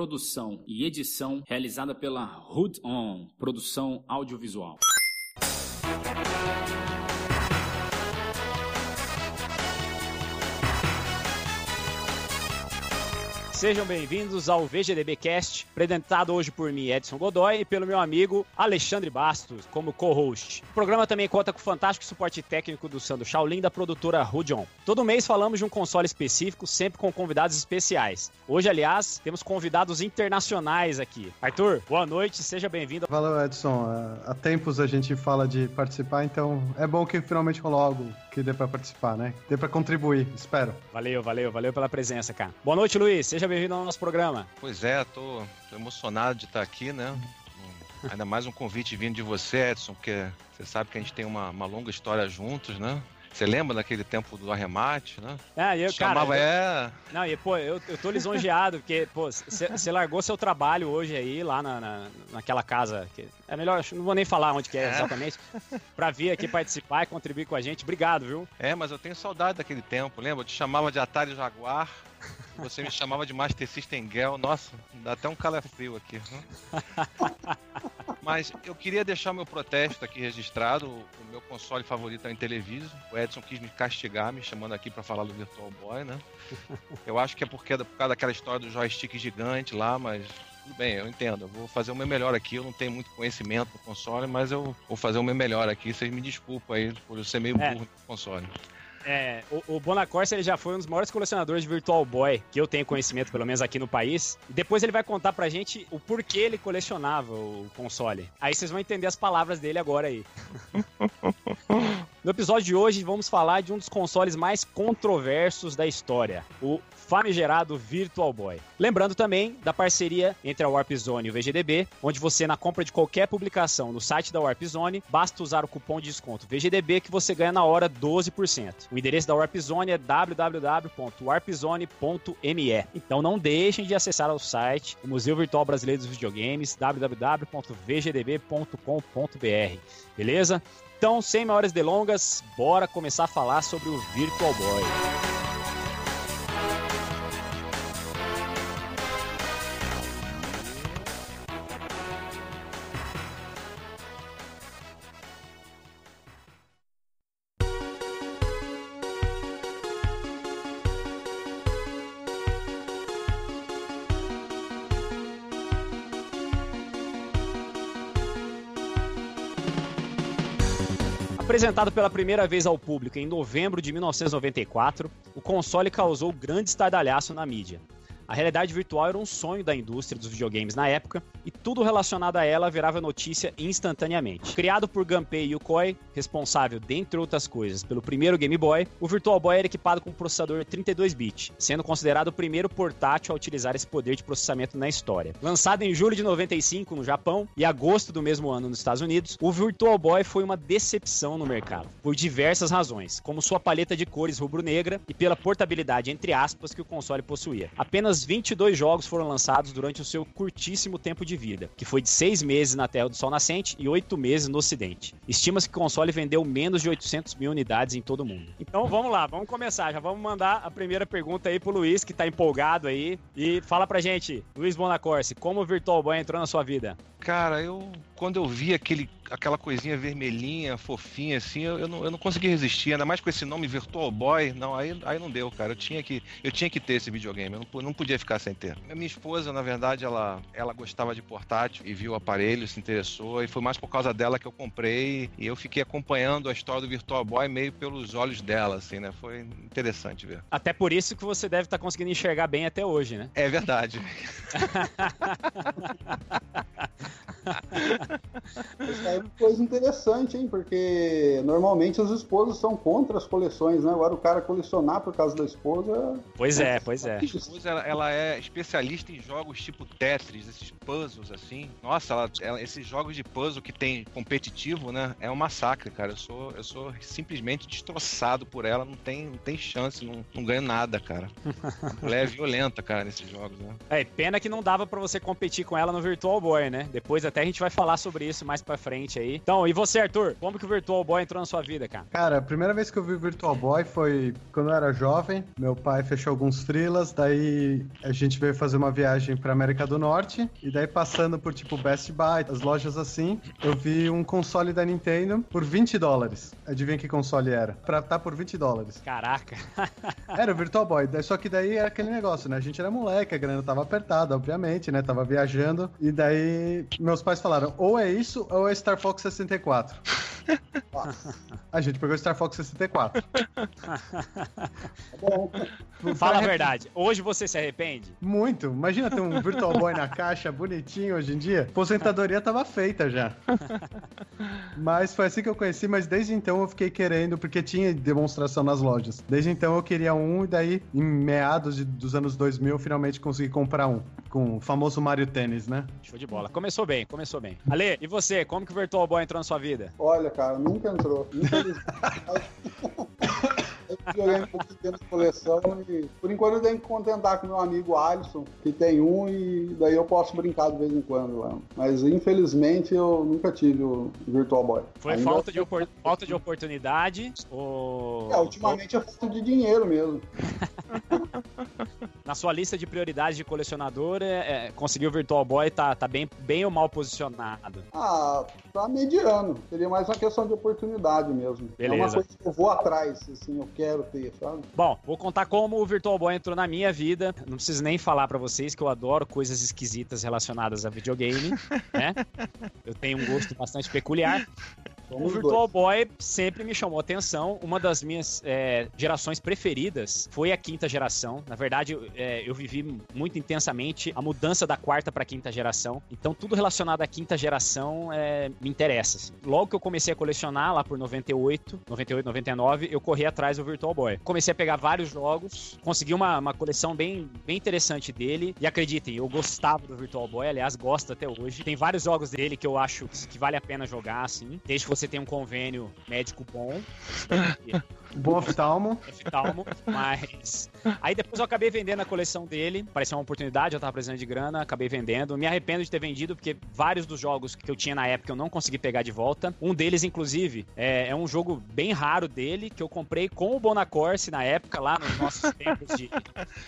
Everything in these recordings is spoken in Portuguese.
produção e edição realizada pela Hood On, produção audiovisual. Sejam bem-vindos ao VGDB Cast, apresentado hoje por mim, Edson Godoy, e pelo meu amigo Alexandre Bastos, como co-host. O programa também conta com o fantástico suporte técnico do Sandro Shaolin, da produtora Rudion. Todo mês falamos de um console específico, sempre com convidados especiais. Hoje, aliás, temos convidados internacionais aqui. Arthur, boa noite, seja bem-vindo. Valeu, Edson. Há tempos a gente fala de participar, então é bom que finalmente rolou algo que dê para participar, né? Dê para contribuir, espero. Valeu, valeu, valeu pela presença, cara. Boa noite, Luiz. Seja bem-vindo ao nosso programa. Pois é, tô, tô emocionado de estar aqui, né? Ainda mais um convite vindo de você, Edson, porque você sabe que a gente tem uma, uma longa história juntos, né? Você lembra daquele tempo do arremate, né? É, eu, Chamava, cara, é... Não, e pô, eu, eu tô lisonjeado, porque, pô, você largou seu trabalho hoje aí, lá na, na, naquela casa, que é melhor, não vou nem falar onde que é, é. exatamente, pra vir aqui participar e contribuir com a gente. Obrigado, viu? É, mas eu tenho saudade daquele tempo, lembra? Eu te chamava de Atari Jaguar, você me chamava de Master System Girl, nossa, dá até um calafrio aqui. Mas eu queria deixar meu protesto aqui registrado. O meu console favorito é o Intellivision. O Edson quis me castigar, me chamando aqui para falar do Virtual Boy, né? Eu acho que é porque, por causa daquela história do joystick gigante lá, mas tudo bem, eu entendo. Eu vou fazer o meu melhor aqui. Eu não tenho muito conhecimento do console, mas eu vou fazer o meu melhor aqui. Vocês me desculpem aí por eu ser meio é. burro no console. É, o, o Bonacorsa ele já foi um dos maiores colecionadores de Virtual Boy que eu tenho conhecimento, pelo menos aqui no país. E depois ele vai contar pra gente o porquê ele colecionava o console. Aí vocês vão entender as palavras dele agora aí. No episódio de hoje vamos falar de um dos consoles mais controversos da história, o famigerado Virtual Boy. Lembrando também da parceria entre a Warp Zone e o VGDB, onde você na compra de qualquer publicação no site da Warp Zone, basta usar o cupom de desconto VGDB que você ganha na hora 12%. O endereço da Warp Zone é www.warpzone.me. Então não deixem de acessar o site, o Museu Virtual Brasileiro dos Videogames, www.vgdb.com.br. Beleza? Então, sem maiores delongas, bora começar a falar sobre o Virtual Boy. Apresentado pela primeira vez ao público em novembro de 1994, o console causou grande estardalhaço na mídia. A realidade virtual era um sonho da indústria dos videogames na época e tudo relacionado a ela virava notícia instantaneamente. Criado por Gunpei Yokoi, responsável, dentre outras coisas, pelo primeiro Game Boy, o Virtual Boy era equipado com um processador 32-bit, sendo considerado o primeiro portátil a utilizar esse poder de processamento na história. Lançado em julho de 95 no Japão e agosto do mesmo ano nos Estados Unidos, o Virtual Boy foi uma decepção no mercado, por diversas razões, como sua paleta de cores rubro-negra e pela portabilidade entre aspas que o console possuía. Apenas 22 jogos foram lançados durante o seu curtíssimo tempo de vida, que foi de 6 meses na Terra do Sol Nascente e 8 meses no Ocidente. Estima-se que o console vendeu menos de 800 mil unidades em todo o mundo. Então vamos lá, vamos começar. Já vamos mandar a primeira pergunta aí pro Luiz, que tá empolgado aí. E fala pra gente, Luiz Bonacorse, como o Virtual Boy entrou na sua vida? Cara, eu quando eu vi aquele, aquela coisinha vermelhinha, fofinha, assim, eu, eu, não, eu não consegui resistir, ainda mais com esse nome Virtual Boy. Não, aí, aí não deu, cara. Eu tinha que, eu tinha que ter esse videogame, eu não, não podia ficar sem ter. A minha esposa, na verdade, ela, ela gostava de portátil e viu o aparelho, se interessou, e foi mais por causa dela que eu comprei. E eu fiquei acompanhando a história do Virtual Boy meio pelos olhos dela, assim, né? Foi interessante ver. Até por isso que você deve estar tá conseguindo enxergar bem até hoje, né? É verdade. Isso aí é uma coisa interessante, hein? Porque normalmente as esposas são contra as coleções, né? Agora o cara colecionar por causa da esposa. Pois é, pois é. A esposa, ela, ela, é especialista em jogos tipo Tetris, esses puzzles assim. Nossa, ela, ela, esses jogos de puzzle que tem competitivo, né? É um massacre, cara. Eu sou, eu sou simplesmente destroçado por ela. Não tem, não tem chance, não, não ganho nada, cara. Ela é violenta, cara, nesses jogos, né? É, pena que não dava para você competir com ela no Virtual Boy, né? Depois até a gente vai falar sobre isso mais pra frente aí. Então, e você, Arthur? Como que o Virtual Boy entrou na sua vida, cara? Cara, a primeira vez que eu vi o Virtual Boy foi quando eu era jovem. Meu pai fechou alguns frilas, daí a gente veio fazer uma viagem pra América do Norte. E daí, passando por tipo Best Buy, as lojas assim, eu vi um console da Nintendo por 20 dólares. Adivinha que console era? Pra tá por 20 dólares. Caraca. Era o Virtual Boy. Só que daí era aquele negócio, né? A gente era moleque, a grana tava apertada, obviamente, né? Tava viajando. E daí meus pais falaram: ou é isso, ou é Star Fox 64. A gente pegou Star Fox 64. Tá bom. Fala a verdade. Hoje você se arrepende? Muito. Imagina ter um Virtual Boy na caixa, bonitinho hoje em dia. Aposentadoria tava feita já. Mas foi assim que eu conheci, mas desde então eu fiquei querendo, porque tinha demonstração nas lojas. Desde então eu queria um, e daí, em meados de- dos anos 2000, eu finalmente consegui comprar um. Com o famoso Mario Tênis, né? Show de bola. Começou bem, começou bem. Ale, e você? Como que o Virtual Boy entrou na sua vida? Olha, cara, nunca entrou. Eu videogame com pequena coleção e por enquanto eu tenho que contentar com meu amigo Alisson, que tem um e daí eu posso brincar de vez em quando. Mas infelizmente eu nunca tive o Virtual Boy. Foi Ainda- falta, de opor- falta de oportunidade ou... É, ultimamente é falta de dinheiro mesmo. Na sua lista de prioridades de colecionador, é, é, conseguir o Virtual Boy tá, tá bem, bem ou mal posicionado? Ah, tá mediano. Seria mais uma questão de oportunidade mesmo. É uma Beleza. coisa que eu vou atrás, assim, eu quero ter, sabe? Bom, vou contar como o Virtual Boy entrou na minha vida. Não preciso nem falar pra vocês que eu adoro coisas esquisitas relacionadas a videogame, né? Eu tenho um gosto bastante peculiar. O Somos Virtual dois. Boy sempre me chamou atenção. Uma das minhas é, gerações preferidas foi a quinta geração. Na verdade, eu, é, eu vivi muito intensamente a mudança da quarta para quinta geração. Então, tudo relacionado à quinta geração é, me interessa. assim. Logo que eu comecei a colecionar, lá por 98, 98, 99, eu corri atrás do Virtual Boy. Comecei a pegar vários jogos, consegui uma, uma coleção bem, bem interessante dele. E acreditem, eu gostava do Virtual Boy, aliás, gosto até hoje. Tem vários jogos dele que eu acho que vale a pena jogar, assim, desde que você tenha um convênio médico bom. Bom oftalmo. oftalmo, mas. Aí depois eu acabei vendendo a coleção dele. Pareceu uma oportunidade, eu tava precisando de grana, acabei vendendo. Me arrependo de ter vendido, porque vários dos jogos que eu tinha na época eu não consegui pegar de volta. Um deles, inclusive, é, é um jogo bem raro dele, que eu comprei com o Bonacorse na época, lá nos nossos tempos de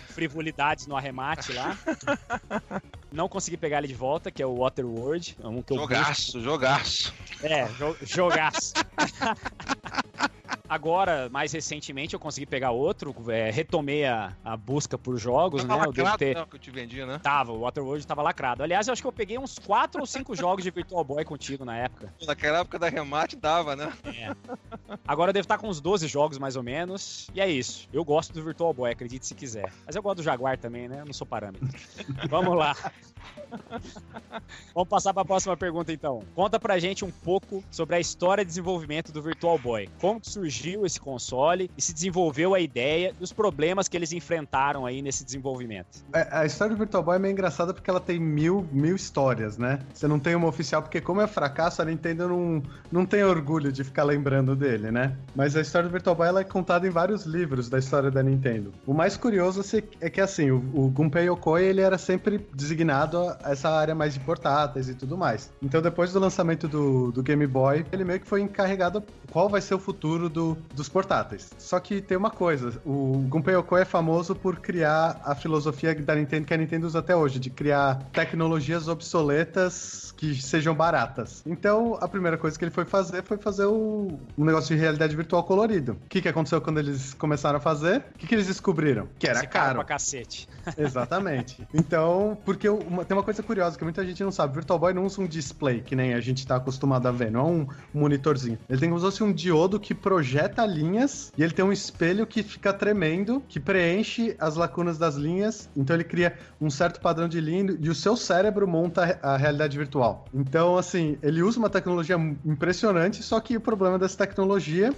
frivolidades no arremate lá. Não consegui pegar ele de volta, que é o Waterworld. É um que eu busco Jogaço, jogaço. é, jo jogaço. Agora, mais recentemente, eu consegui pegar outro, é, retomei a, a busca por jogos, Tava né? Eu devo lacrado, ter. não, que eu te vendi, né? Tava, o Waterworld tava lacrado. Aliás, eu acho que eu peguei uns 4 ou 5 jogos de Virtual Boy contigo na época. Naquela época da remate dava, né? Agora eu devo estar com uns 12 jogos mais ou menos. E é isso. Eu gosto do Virtual Boy, acredite se quiser. Mas eu gosto do Jaguar também, né? Eu não sou parâmetro. Vamos lá. Vamos passar para a próxima pergunta então. Conta pra gente um pouco sobre a história de desenvolvimento do Virtual Boy. Como que surgiu esse console e se desenvolveu a ideia e os problemas que eles enfrentaram aí nesse desenvolvimento. É, A história do Virtual Boy é meio engraçada porque ela tem mil, mil histórias, né? Você não tem uma oficial, porque como é fracasso, a Nintendo não, não tem orgulho de ficar lembrando dele, né? Mas a história do Virtual Boy é contada em vários livros da história da Nintendo. O mais curioso se- é que, assim, o, o Gunpei Yokoi, ele era sempre designado a essa área mais de portáteis e tudo mais. Então, depois do lançamento do, do Game Boy, ele meio que foi encarregado qual vai ser o futuro do, dos portáteis. Só que tem uma coisa, o Gunpei Yokoi é famoso por criar a filosofia da Nintendo que a Nintendo usa até hoje, de criar tecnologias obsoletas que sejam baratas. Então, a primeira coisa que ele foi fazer foi fazer o, um negócio de realidade virtual colorido. O que, que aconteceu quando eles começaram a fazer? O que, que eles descobriram? Que era Esse caro. pra cacete. Exatamente. Então, porque uma- tem uma coisa curiosa que muita gente não sabe. Virtual Boy não usa um display, que nem a gente tá acostumado a ver, não é um monitorzinho. Ele tem como se fosse um diodo que projeta linhas e ele tem um espelho que fica tremendo, que preenche as lacunas das linhas. Então ele cria um certo padrão de linha e o seu cérebro monta a realidade virtual. Então, assim, ele usa uma tecnologia impressionante, só que o problema dessa tecnologia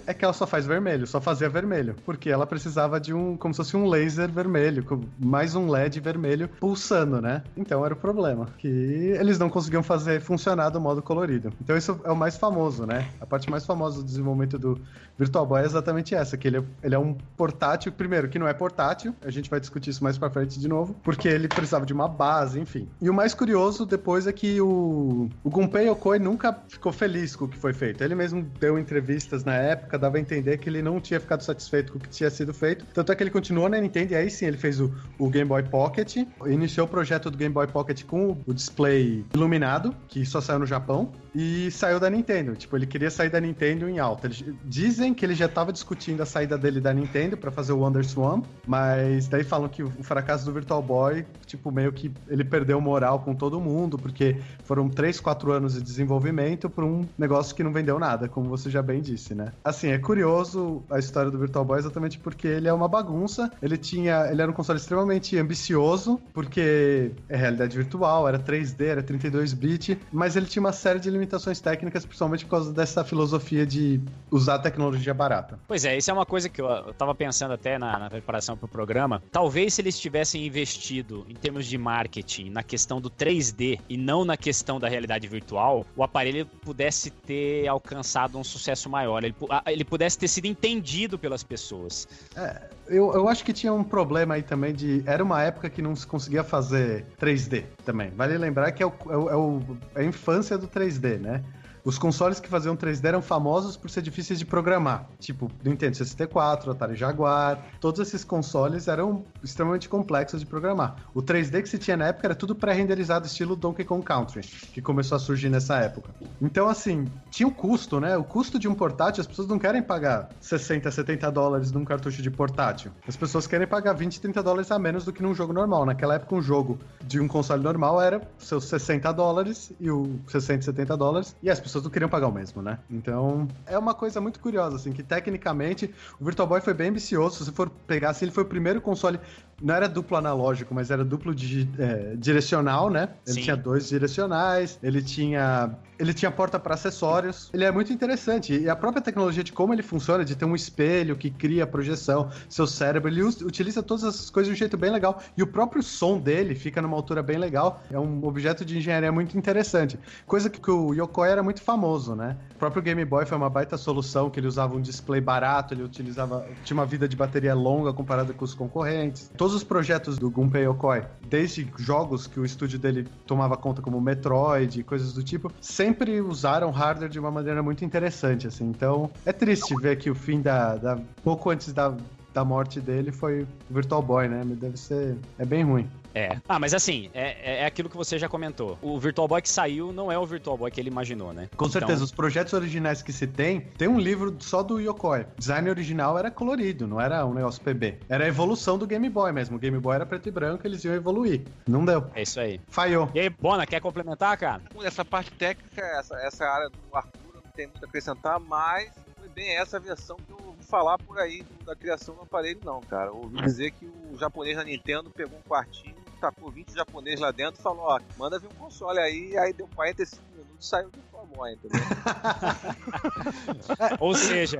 é que ela só faz vermelho, só fazia vermelho. Porque ela precisava de um, como se fosse um laser vermelho, com mais um LED vermelho pulsando, né? Então era o problema. Que eles não conseguiam fazer funcionar do modo colorido. Então isso é o mais famoso, né? A parte mais famosa do desenvolvimento do Virtual Boy é exatamente essa, que ele é, ele é um portátil, primeiro, que não é portátil, a gente vai discutir isso mais pra frente de novo, porque ele precisava de uma base, enfim. E o mais curioso depois é que o, o Gunpei Yokoi nunca ficou feliz com o que foi feito. Ele mesmo deu entrevistas na época, dava a entender que ele não tinha ficado satisfeito com o que tinha sido feito. Tanto é que ele continuou na Nintendo e aí sim ele fez o, o Game Boy Pocket, iniciou o projeto do Game Boy Pocket com o display iluminado, que só saiu no Japão, e saiu da Nintendo. Tipo, ele queria sair da Nintendo em alta. Dizem que ele já estava discutindo a saída dele da Nintendo para fazer o WonderSwan, mas daí falam que o fracasso do Virtual Boy, tipo, meio que ele perdeu moral com todo mundo, porque foram 3, 4 anos de desenvolvimento para um negócio que não vendeu nada, como você já bem disse, né? Assim, é curioso a história do Virtual Boy exatamente porque ele é uma bagunça. Ele tinha, ele era um console extremamente ambicioso, porque é realidade virtual, era 3D, era 32 bit, mas ele tinha uma série de limitações técnicas, principalmente por causa dessa filosofia de usar tecnologia barata. Pois é, isso é uma coisa que eu, eu tava pensando até na, na preparação pro programa. Talvez se eles tivessem investido em termos de marketing na questão do 3D e não na questão da realidade virtual, o aparelho pudesse ter alcançado um sucesso maior. Ele, ele pudesse ter sido entendido pelas pessoas. É, eu, eu acho que tinha um problema aí também de. Era uma época que não se conseguia fazer 3D também. Vale lembrar que é, o, é, o, é, é a infância do 3D, né? Os consoles que faziam 3D eram famosos por ser difíceis de programar. Tipo, Nintendo 64, Atari Jaguar. Todos esses consoles eram extremamente complexos de programar. O 3D que se tinha na época era tudo pré-renderizado, estilo Donkey Kong Country, que começou a surgir nessa época. Então, assim, tinha o custo, né? O custo de um portátil, as pessoas não querem pagar 60, 70 dólares num cartucho de portátil. As pessoas querem pagar 20, 30 dólares a menos do que num jogo normal. Naquela época, um jogo de um console normal era seus 60 dólares e o 60, 70 dólares. E as pessoas pessoas não queriam pagar o mesmo, né? Então, é uma coisa muito curiosa, assim, que tecnicamente o Virtual Boy foi bem ambicioso. Se você for pegar, assim, ele foi o primeiro console não era duplo analógico, mas era duplo de, é, direcional, né? Ele Sim. tinha dois direcionais, ele tinha ele tinha porta para acessórios. Ele é muito interessante e a própria tecnologia de como ele funciona, de ter um espelho que cria projeção, seu cérebro, ele utiliza todas essas coisas de um jeito bem legal e o próprio som dele fica numa altura bem legal. É um objeto de engenharia muito interessante, coisa que, que o Yokoi era muito famoso, né? O próprio Game Boy foi uma baita solução que ele usava um display barato, ele utilizava tinha uma vida de bateria longa comparada com os concorrentes todos os projetos do Gunpei Yokoi, desde jogos que o estúdio dele tomava conta como Metroid e coisas do tipo, sempre usaram hardware de uma maneira muito interessante, assim. Então, é triste ver que o fim da, da pouco antes da, da morte dele foi Virtual Boy, né? Deve ser. É bem ruim. É. Ah, mas assim, é, é aquilo que você já comentou. O Virtual Boy que saiu não é o Virtual Boy que ele imaginou, né? Com certeza. Então... Os projetos originais que se tem, tem um livro só do Yokoi. O design original era colorido, não era um negócio PB. Era a evolução do Game Boy mesmo. O Game Boy era preto e branco, eles iam evoluir. Não deu. É isso aí. Falhou. E aí, Bona, quer complementar, cara? Essa parte técnica, essa, essa área do Arthur, não tem muito a acrescentar, mas foi bem essa versão que eu ouvi falar por aí da criação do aparelho, não, cara. Ouvi dizer que o japonês da Nintendo pegou um quartinho tacou 20 japoneses lá dentro e falou, ó, manda vir um console aí, aí deu 45 minutos e saiu do Fórmula, entendeu? Ou seja,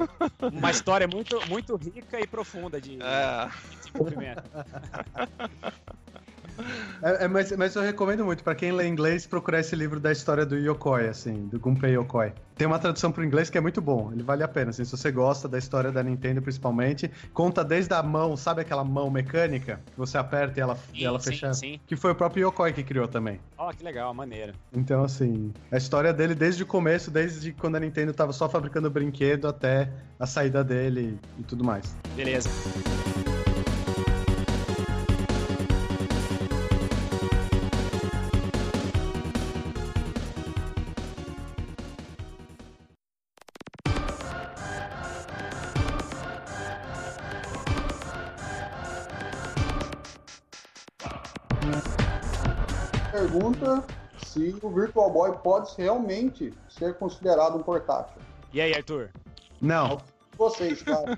uma história muito, muito rica e profunda de, é. de desenvolvimento. É, é, mas, mas eu recomendo muito, para quem lê inglês, procurar esse livro da história do Yokoi, assim, do Gunpei Yokoi. Tem uma tradução para o inglês que é muito bom, ele vale a pena, assim, se você gosta da história da Nintendo principalmente. Conta desde a mão, sabe aquela mão mecânica? Que você aperta e ela, sim, ela sim, fecha? Sim. Que foi o próprio Yokoi que criou também. Ó, oh, que legal, maneira. Então, assim, a história dele desde o começo, desde quando a Nintendo estava só fabricando brinquedo até a saída dele e tudo mais. Beleza. Se o Virtual Boy pode realmente ser considerado um portátil. E aí, Arthur? Não. Vocês, cara.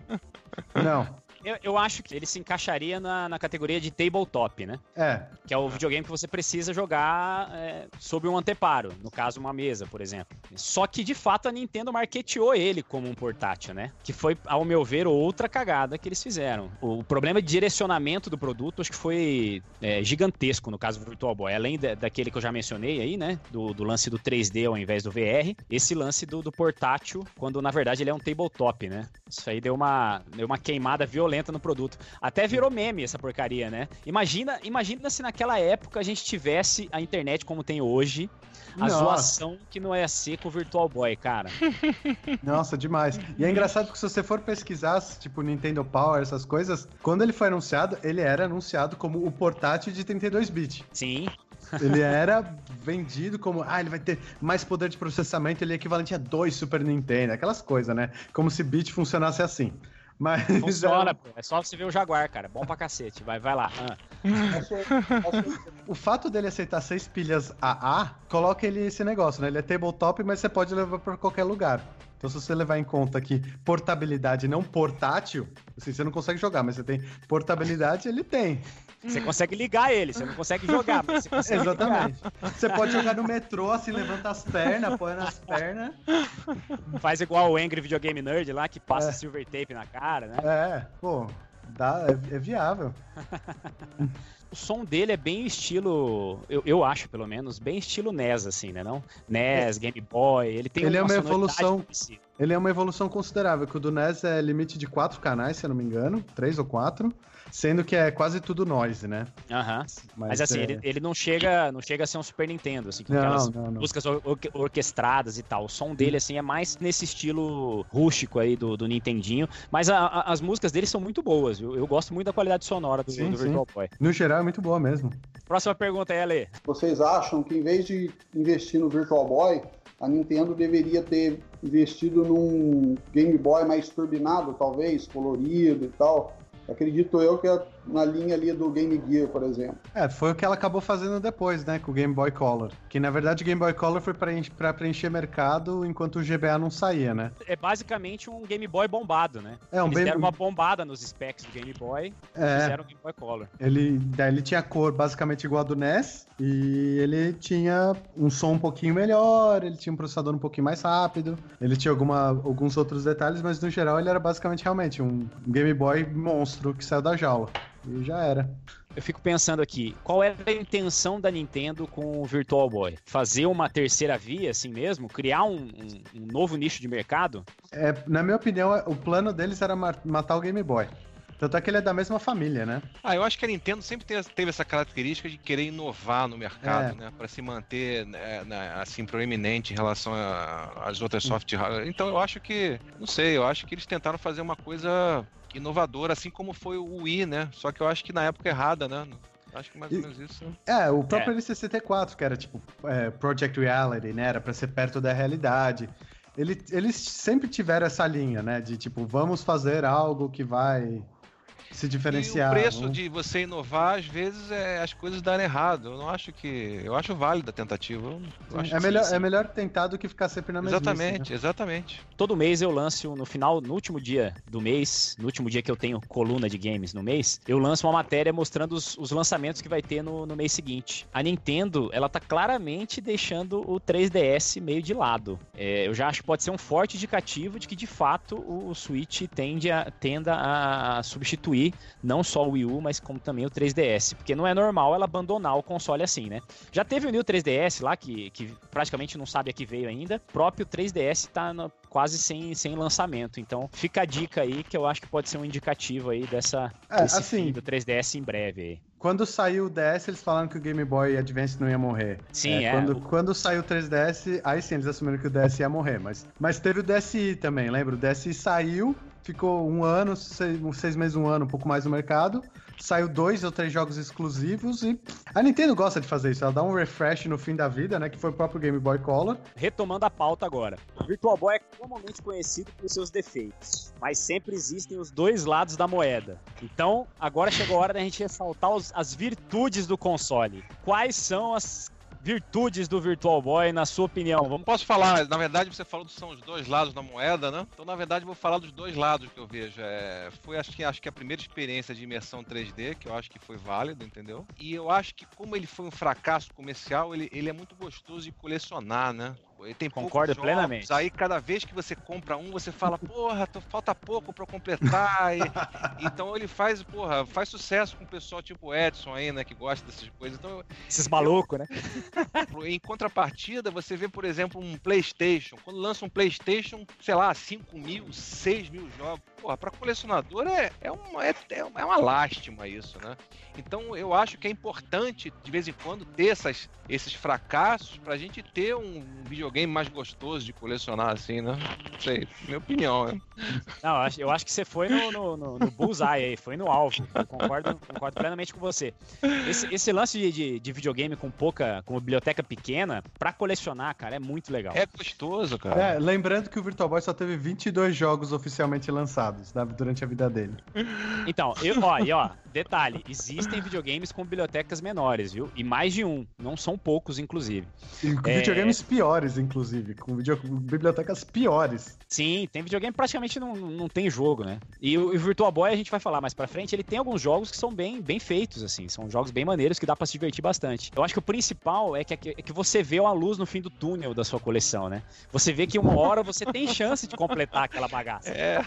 Não. Eu, eu acho que ele se encaixaria na, na categoria de tabletop, né? É, Que é o videogame que você precisa jogar é, sob um anteparo, no caso uma mesa, por exemplo. Só que de fato a Nintendo marketeou ele como um portátil, né? Que foi, ao meu ver, outra cagada que eles fizeram. O problema de direcionamento do produto acho que foi é, gigantesco no caso do Virtual Boy. Além da- daquele que eu já mencionei aí, né? Do, do lance do 3D ao invés do VR, esse lance do, do portátil, quando na verdade ele é um tabletop, né? Isso aí deu uma, deu uma queimada violenta no produto. Até virou meme essa porcaria, né? Imagina, imagina se naquela época a gente tivesse a internet como tem hoje, a Nossa. zoação que não ia ser com o Virtual Boy, cara. Nossa, demais. E é engraçado que se você for pesquisar, tipo, Nintendo Power, essas coisas, quando ele foi anunciado, ele era anunciado como o portátil de 32-bit. Sim, Ele era vendido como, ah, ele vai ter mais poder de processamento, ele é equivalente a dois Super Nintendo, aquelas coisas, né? Como se bit funcionasse assim. Mas funciona, pô. É só você ver o Jaguar, cara. Bom pra cacete. Vai, vai lá. Ah. O fato dele aceitar seis pilhas AA coloca ele esse negócio, né? Ele é tabletop, mas você pode levar pra qualquer lugar. Então, se você levar em conta que portabilidade não portátil, assim, você não consegue jogar, mas você tem portabilidade, ele tem. Você consegue ligar ele, você não consegue jogar, mas você consegue ligar. Exatamente. Você pode jogar no metrô, assim, levanta as pernas, apoia nas pernas. Faz igual o Angry Videogame Nerd lá, que passa É. silver tape na cara, né? É, pô, dá, é, é viável. O som dele é bem estilo, eu, eu acho pelo menos, bem estilo NES, assim, né? Não? NES, Game Boy, ele tem Ele é uma evolução. parecida. Ele é uma evolução considerável, que o do NES é limite de quatro canais, se eu não me engano, três ou quatro, sendo que é quase tudo noise, né? Aham. Mas, assim, é- ele, ele não chega não chega a ser um Super Nintendo, assim, com Não, aquelas não, não. músicas or- orque- orquestradas e tal. O som dele, assim, é mais nesse estilo rústico aí do, do Nintendinho. Mas a- a- as músicas dele são muito boas, viu? Eu gosto muito da qualidade sonora do, Sim, do sim. Virtual Boy. No geral é muito boa mesmo. Próxima pergunta aí, Ale. Vocês acham que em vez de investir no Virtual Boy, a Nintendo deveria ter investido num Game Boy mais turbinado, talvez, colorido e tal? Acredito eu que é na linha ali do Game Gear, por exemplo. É, foi o que ela acabou fazendo depois, né, com o Game Boy Color. Que na verdade o Game Boy Color foi pra enche- pra preencher mercado enquanto o GBA não saía, né? É basicamente um Game Boy bombado, né? É, um Eles bem- deram uma bombada nos specs do Game Boy e É, fizeram o Game Boy Color. ele, daí ele tinha cor basicamente igual a do NES e ele tinha um som um pouquinho melhor, ele tinha um processador um pouquinho mais rápido, ele tinha alguma, alguns outros detalhes, mas no geral ele era basicamente realmente um Game Boy monstro que saiu da jaula. E já era. Eu fico pensando aqui, qual era a intenção da Nintendo com o Virtual Boy? Fazer uma terceira via, assim mesmo? Criar um, um- um novo nicho de mercado? É, na minha opinião, o plano deles era ma- matar o Game Boy. Tanto é que ele é da mesma família, né? Ah, eu acho que a Nintendo sempre teve, essa característica de querer inovar no mercado, É. né? Pra se manter né, na- assim proeminente em relação às outras soft hardware. Então eu acho que, não sei, eu acho que eles tentaram fazer uma coisa inovadora, assim como foi o Wii, né? Só que eu acho que na época errada, né? Acho que mais ou menos isso. É, o próprio N64, que era tipo é, Project Reality, né? Era pra ser perto da realidade. Ele, eles sempre tiveram essa linha, né? De tipo, vamos fazer algo que vai se diferenciar. E o preço vamos- de você inovar, às vezes, é as coisas darem errado. Eu não acho que. Eu acho válida a tentativa. Acho É melhor, sim, sim. é melhor tentar do que ficar sempre na mesma. Exatamente, exatamente. Todo mês eu lanço, no final, no último dia do mês, no último dia que eu tenho coluna de games no mês, eu lanço uma matéria mostrando os, os lançamentos que vai ter no, no mês seguinte. A Nintendo, ela tá claramente deixando o 3DS meio de lado. É, eu já acho que pode ser um forte indicativo de que, de fato, o, o Switch tende a, tenda a substituir não só o Wii U, mas como também o 3DS. Porque não é normal ela abandonar o console assim, né? Já teve o New 3DS lá, que, que praticamente não sabe a que veio ainda. O próprio 3DS tá no- quase sem, sem lançamento. Então fica a dica aí que eu acho que pode ser um indicativo aí dessa, É, desse assim- fim do 3DS em breve aí. Quando saiu o DS, eles falaram que o Game Boy Advance não ia morrer. Sim, é. Quando, o- quando saiu o 3DS, aí sim eles assumiram que o DS ia morrer. Mas, mas teve o DSi também, lembra? O DSi saiu, ficou um ano, seis, seis meses, um ano, um pouco mais no mercado. Saiu dois ou três jogos exclusivos e a Nintendo gosta de fazer isso. Ela dá um refresh no fim da vida, né? Que foi o próprio Game Boy Color. Retomando a pauta agora. O Virtual Boy é comumente conhecido por seus defeitos, mas sempre existem os dois lados da moeda. Então, agora chegou a hora da gente ressaltar os- as virtudes do console. Quais são as virtudes do Virtual Boy, na sua opinião? Vamos... Posso falar, na verdade você falou que são os dois lados da moeda, né? Então, na verdade, vou falar dos dois lados que eu vejo. É, foi, acho que, acho que a primeira experiência de imersão 3D, que eu acho que foi válido, entendeu? E eu acho que, como ele foi um fracasso comercial, ele, ele é muito gostoso de colecionar, né? Tem Concordo plenamente. Aí cada vez que você compra um, você fala, porra, tô, falta pouco pra eu completar. e, então ele faz, porra, faz sucesso com o pessoal tipo Edson aí, né, que gosta dessas coisas. Então, Esses malucos, né? em contrapartida, você vê, por exemplo, um PlayStation. Quando lança um PlayStation, sei lá, 5 mil, 6 mil jogos. Porra, pra colecionador é, é, uma, é, é uma lástima isso, né? Então eu acho que é importante, de vez em quando, ter essas, esses fracassos pra gente ter um videogame mais gostoso de colecionar, assim, né? Não sei, minha opinião, né? Não, eu acho, que você foi no, no, no, no bullseye aí, foi no alvo. Eu concordo, concordo plenamente com você. Esse, esse lance de, de, de videogame com pouca, com biblioteca pequena, pra colecionar, cara, é muito legal. É gostoso, cara. É, lembrando que o Virtual Boy só teve 22 jogos oficialmente lançados né, durante a vida dele. Então, eu, ó, e ó, detalhe, existem videogames com bibliotecas menores, viu? E mais de um, não são poucos, inclusive. E com É. videogames piores, inclusive, com video- com bibliotecas piores. Sim, tem videogame que praticamente não, não tem jogo, né? E o, o Virtual Boy, a gente vai falar mais pra frente, ele tem alguns jogos que são bem, bem feitos, assim. São jogos bem maneiros que dá pra se divertir bastante. Eu acho que o principal é que, é que você vê uma luz no fim do túnel da sua coleção, né? Você vê que uma hora você tem chance de completar aquela bagaça. É.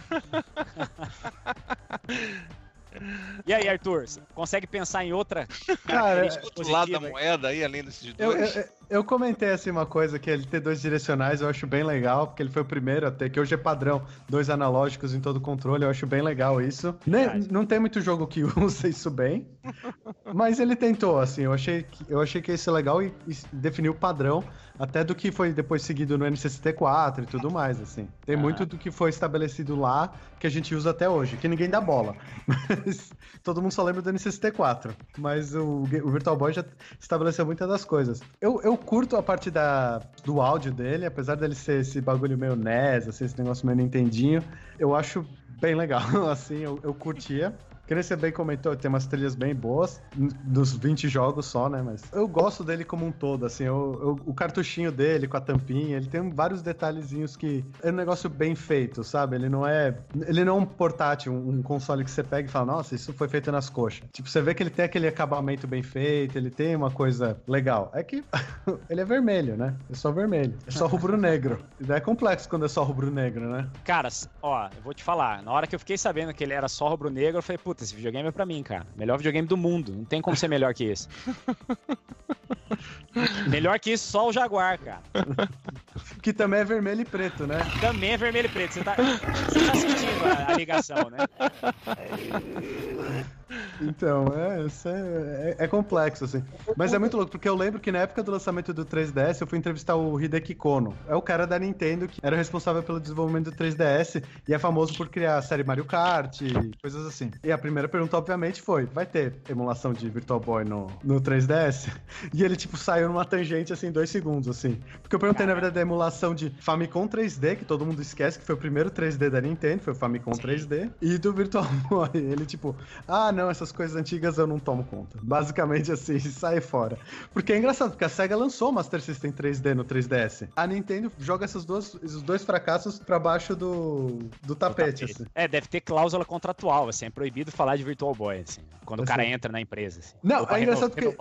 E aí, Arthur, consegue pensar em outra Cara, Outro lado da moeda aí, além desses dois. eu, eu comentei assim uma coisa que ele ter dois direcionais eu acho bem legal, porque ele foi o primeiro a ter, que hoje é padrão, dois analógicos em todo o controle, eu acho bem legal isso. Nem- não tem muito jogo que usa isso bem, mas ele tentou, assim, eu achei que, eu achei que isso é legal e, e definiu o padrão, até do que foi depois seguido no N64 e tudo mais, assim. Tem Ah. muito do que foi estabelecido lá que a gente usa até hoje, que ninguém dá bola. Mas todo mundo só lembra do N64. Mas o, o Virtual Boy já estabeleceu muitas das coisas. Eu, eu curto a parte da, do áudio dele, apesar dele ser esse bagulho meio NES, assim, esse negócio meio Nintendinho, eu acho bem legal, assim, eu, eu curtia. Que nem você bem comentou, tem umas trilhas bem boas, dos 20 jogos só, né? Mas eu gosto dele como um todo, assim, eu- eu- o cartuchinho dele com a tampinha, ele tem vários detalhezinhos que é um negócio bem feito, sabe? Ele não é. Ele não é um portátil, um, console que você pega e fala, nossa, isso foi feito nas coxas. Tipo, você vê que ele tem aquele acabamento bem feito, ele tem uma coisa legal. É que ele é vermelho, né? É só vermelho. É só rubro-negro. É complexo quando é só rubro-negro, né? Cara, ó, eu vou te falar. Na hora que eu fiquei sabendo que ele era só rubro-negro, eu falei, puta, esse videogame é pra mim, cara. Melhor videogame do mundo. Não tem como ser melhor que esse. melhor que isso, só o Jaguar, cara. Que também é vermelho e preto, né? Também é vermelho e preto. Você tá, você tá sentindo a, a ligação, né? Então, é, isso é, é- é complexo, assim. Mas é muito louco, porque eu lembro que na época do lançamento do 3DS, eu fui entrevistar o Hideki Kono. É o cara da Nintendo que era responsável pelo desenvolvimento do 3DS e é famoso por criar a série Mario Kart e coisas assim. E a primeira pergunta, obviamente, foi: vai ter emulação de Virtual Boy no, no 3DS? E ele, tipo, saiu numa tangente, assim, em dois segundos, assim. Porque eu perguntei, na verdade, da emulação de Famicom 3D, que todo mundo esquece que foi o primeiro 3D da Nintendo, foi o Famicom 3D, e do Virtual Boy. Ele, tipo, ah, não, essas coisas antigas eu não tomo conta. Basicamente assim, sai fora. Porque é engraçado, porque a SEGA lançou o Master System 3D no 3DS. A Nintendo joga essas duas, esses dois fracassos pra baixo do, do tapete, assim. É, deve ter cláusula contratual, assim, é proibido falar de Virtual Boy, assim, quando o cara Assim. entra na empresa, assim. Não, é engraçado porque-.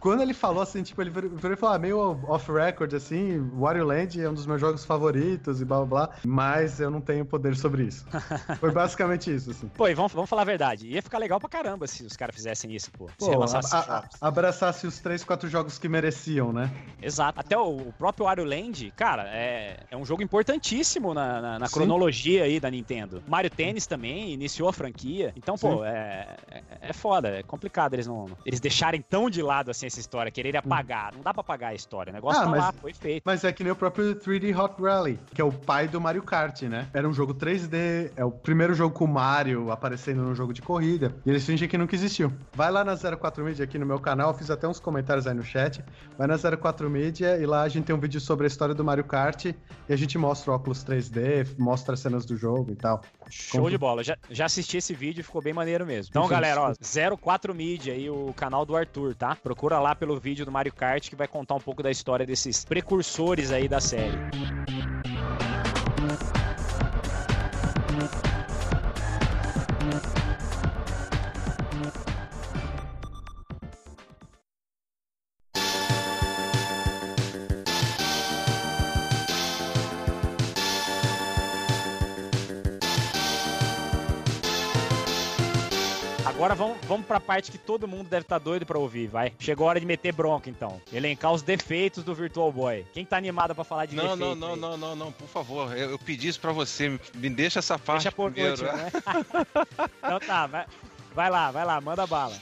Quando ele falou assim, tipo, ele virou e falou, ah, meio off-record, assim, Wario Land é um dos meus jogos favoritos e blá blá blá, mas eu não tenho poder sobre isso. Foi basicamente isso, assim. Pô, e vamos, vamos falar a verdade, ia ficar legal pra caramba se os caras fizessem isso, pô. Se Pô, a- a- jogos. abraçasse os três, quatro jogos que mereciam, né? Exato. Até o, próprio Wario Land, cara, é, é um jogo importantíssimo na, na- na cronologia aí da Nintendo. Mario Tennis também iniciou a franquia. Então, pô, é, é, é foda, é complicado eles não eles deixarem tão de lado assim essa história, quererem apagar. Não dá pra apagar a história. O negócio Ah, tá mas- lá, foi feito. Mas é que nem o próprio 3D Hot Rally, que é o pai do Mario Kart, né? Era um jogo 3D, é o primeiro jogo com o Mario aparecendo no jogo de corrida. E Eles fingem que nunca existiu. Vai lá na 04 Media aqui no meu canal, fiz até uns comentários aí no chat. Vai na 04 Media e lá a gente tem um vídeo sobre a história do Mario Kart e a gente mostra o óculos 3D, mostra as cenas do jogo e tal. Show Como- de bola. Já, já assisti esse vídeo e ficou bem maneiro mesmo. Então, galera, ó, 04 Media aí, o canal do Arthur, tá? Procura lá pelo vídeo do Mario Kart que vai contar um pouco da história desses precursores aí da série. Agora vamos, vamos pra parte que todo mundo deve estar doido pra ouvir, vai. Chegou a hora de meter bronca, então. Elencar os defeitos do Virtual Boy. Quem tá animado pra falar de Não, defeito? não, não, aí? não, não, não, por favor. Eu, eu pedi isso pra você. Me- Me deixa essa parte Deixa por primeiro. último, né? então tá, vai, vai lá, vai lá, manda bala.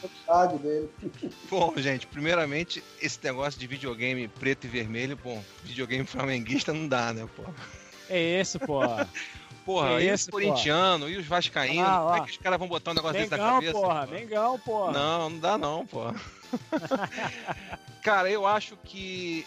Bom, gente, primeiramente, esse negócio de videogame preto e vermelho, bom, videogame flamenguista não dá, né, pô? É isso, pô. Porra, Que e os corintianos, e os vascaínos, Ah, como é que os caras vão botar um negócio desse na Mengão, cabeça? porra, pô? Mengão, porra. Não, não dá não, pô. Cara, eu acho que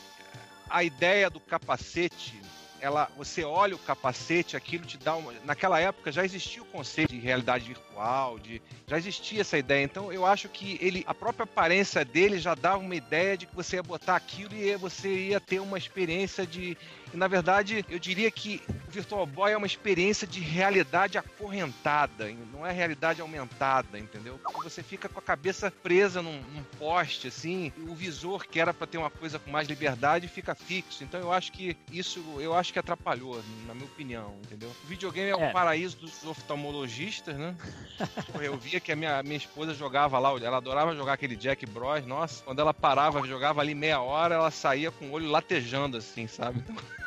a ideia do capacete, ela, você olha o capacete, aquilo te dá uma. Naquela época já existia o conceito de realidade virtual, de já existia essa ideia. Então eu acho que ele, a própria aparência dele já dava uma ideia de que você ia botar aquilo e você ia ter uma experiência de e, na verdade, eu diria que o Virtual Boy é uma experiência de realidade acorrentada, não é realidade aumentada, entendeu? Você fica com a cabeça presa num, num poste, assim, e o visor, que era para ter uma coisa com mais liberdade, fica fixo. Então eu acho que isso, eu acho que atrapalhou, na minha opinião, entendeu? O videogame é, É. o paraíso dos oftalmologistas, né? Porra, eu via que a minha, minha esposa jogava lá, ela adorava jogar aquele Jack Bros. Nossa, quando ela parava, jogava ali meia hora, ela saía com o olho latejando, assim, sabe?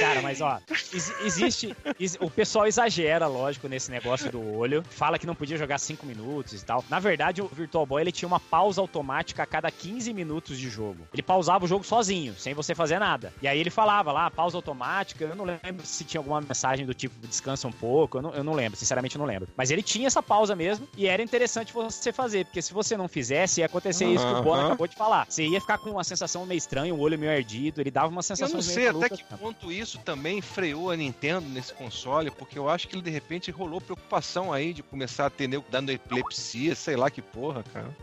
Cara, mas ó, ex- existe. ex- o pessoal exagera, lógico, nesse negócio do olho. Fala que não podia jogar 5 minutos e tal. Na verdade, o Virtual Boy ele tinha uma pausa automática a cada 15 minutos de jogo. Ele pausava o jogo sozinho, sem você fazer nada. E aí ele falava lá, pausa automática. Eu não lembro se tinha alguma mensagem do tipo descansa um pouco. Eu não, eu não lembro, sinceramente eu não lembro. Mas ele tinha essa pausa mesmo e era interessante você fazer, porque se você não fizesse, ia acontecer isso que o Bono acabou de falar. Você ia ficar com uma sensação meio estranha, o olho meio ardido. Ele dava uma Eu sensação não sei até que ponto isso também freou a Nintendo nesse console, porque eu acho que ele de repente rolou preocupação aí de começar a ter nego dando epilepsia, sei lá que porra, cara.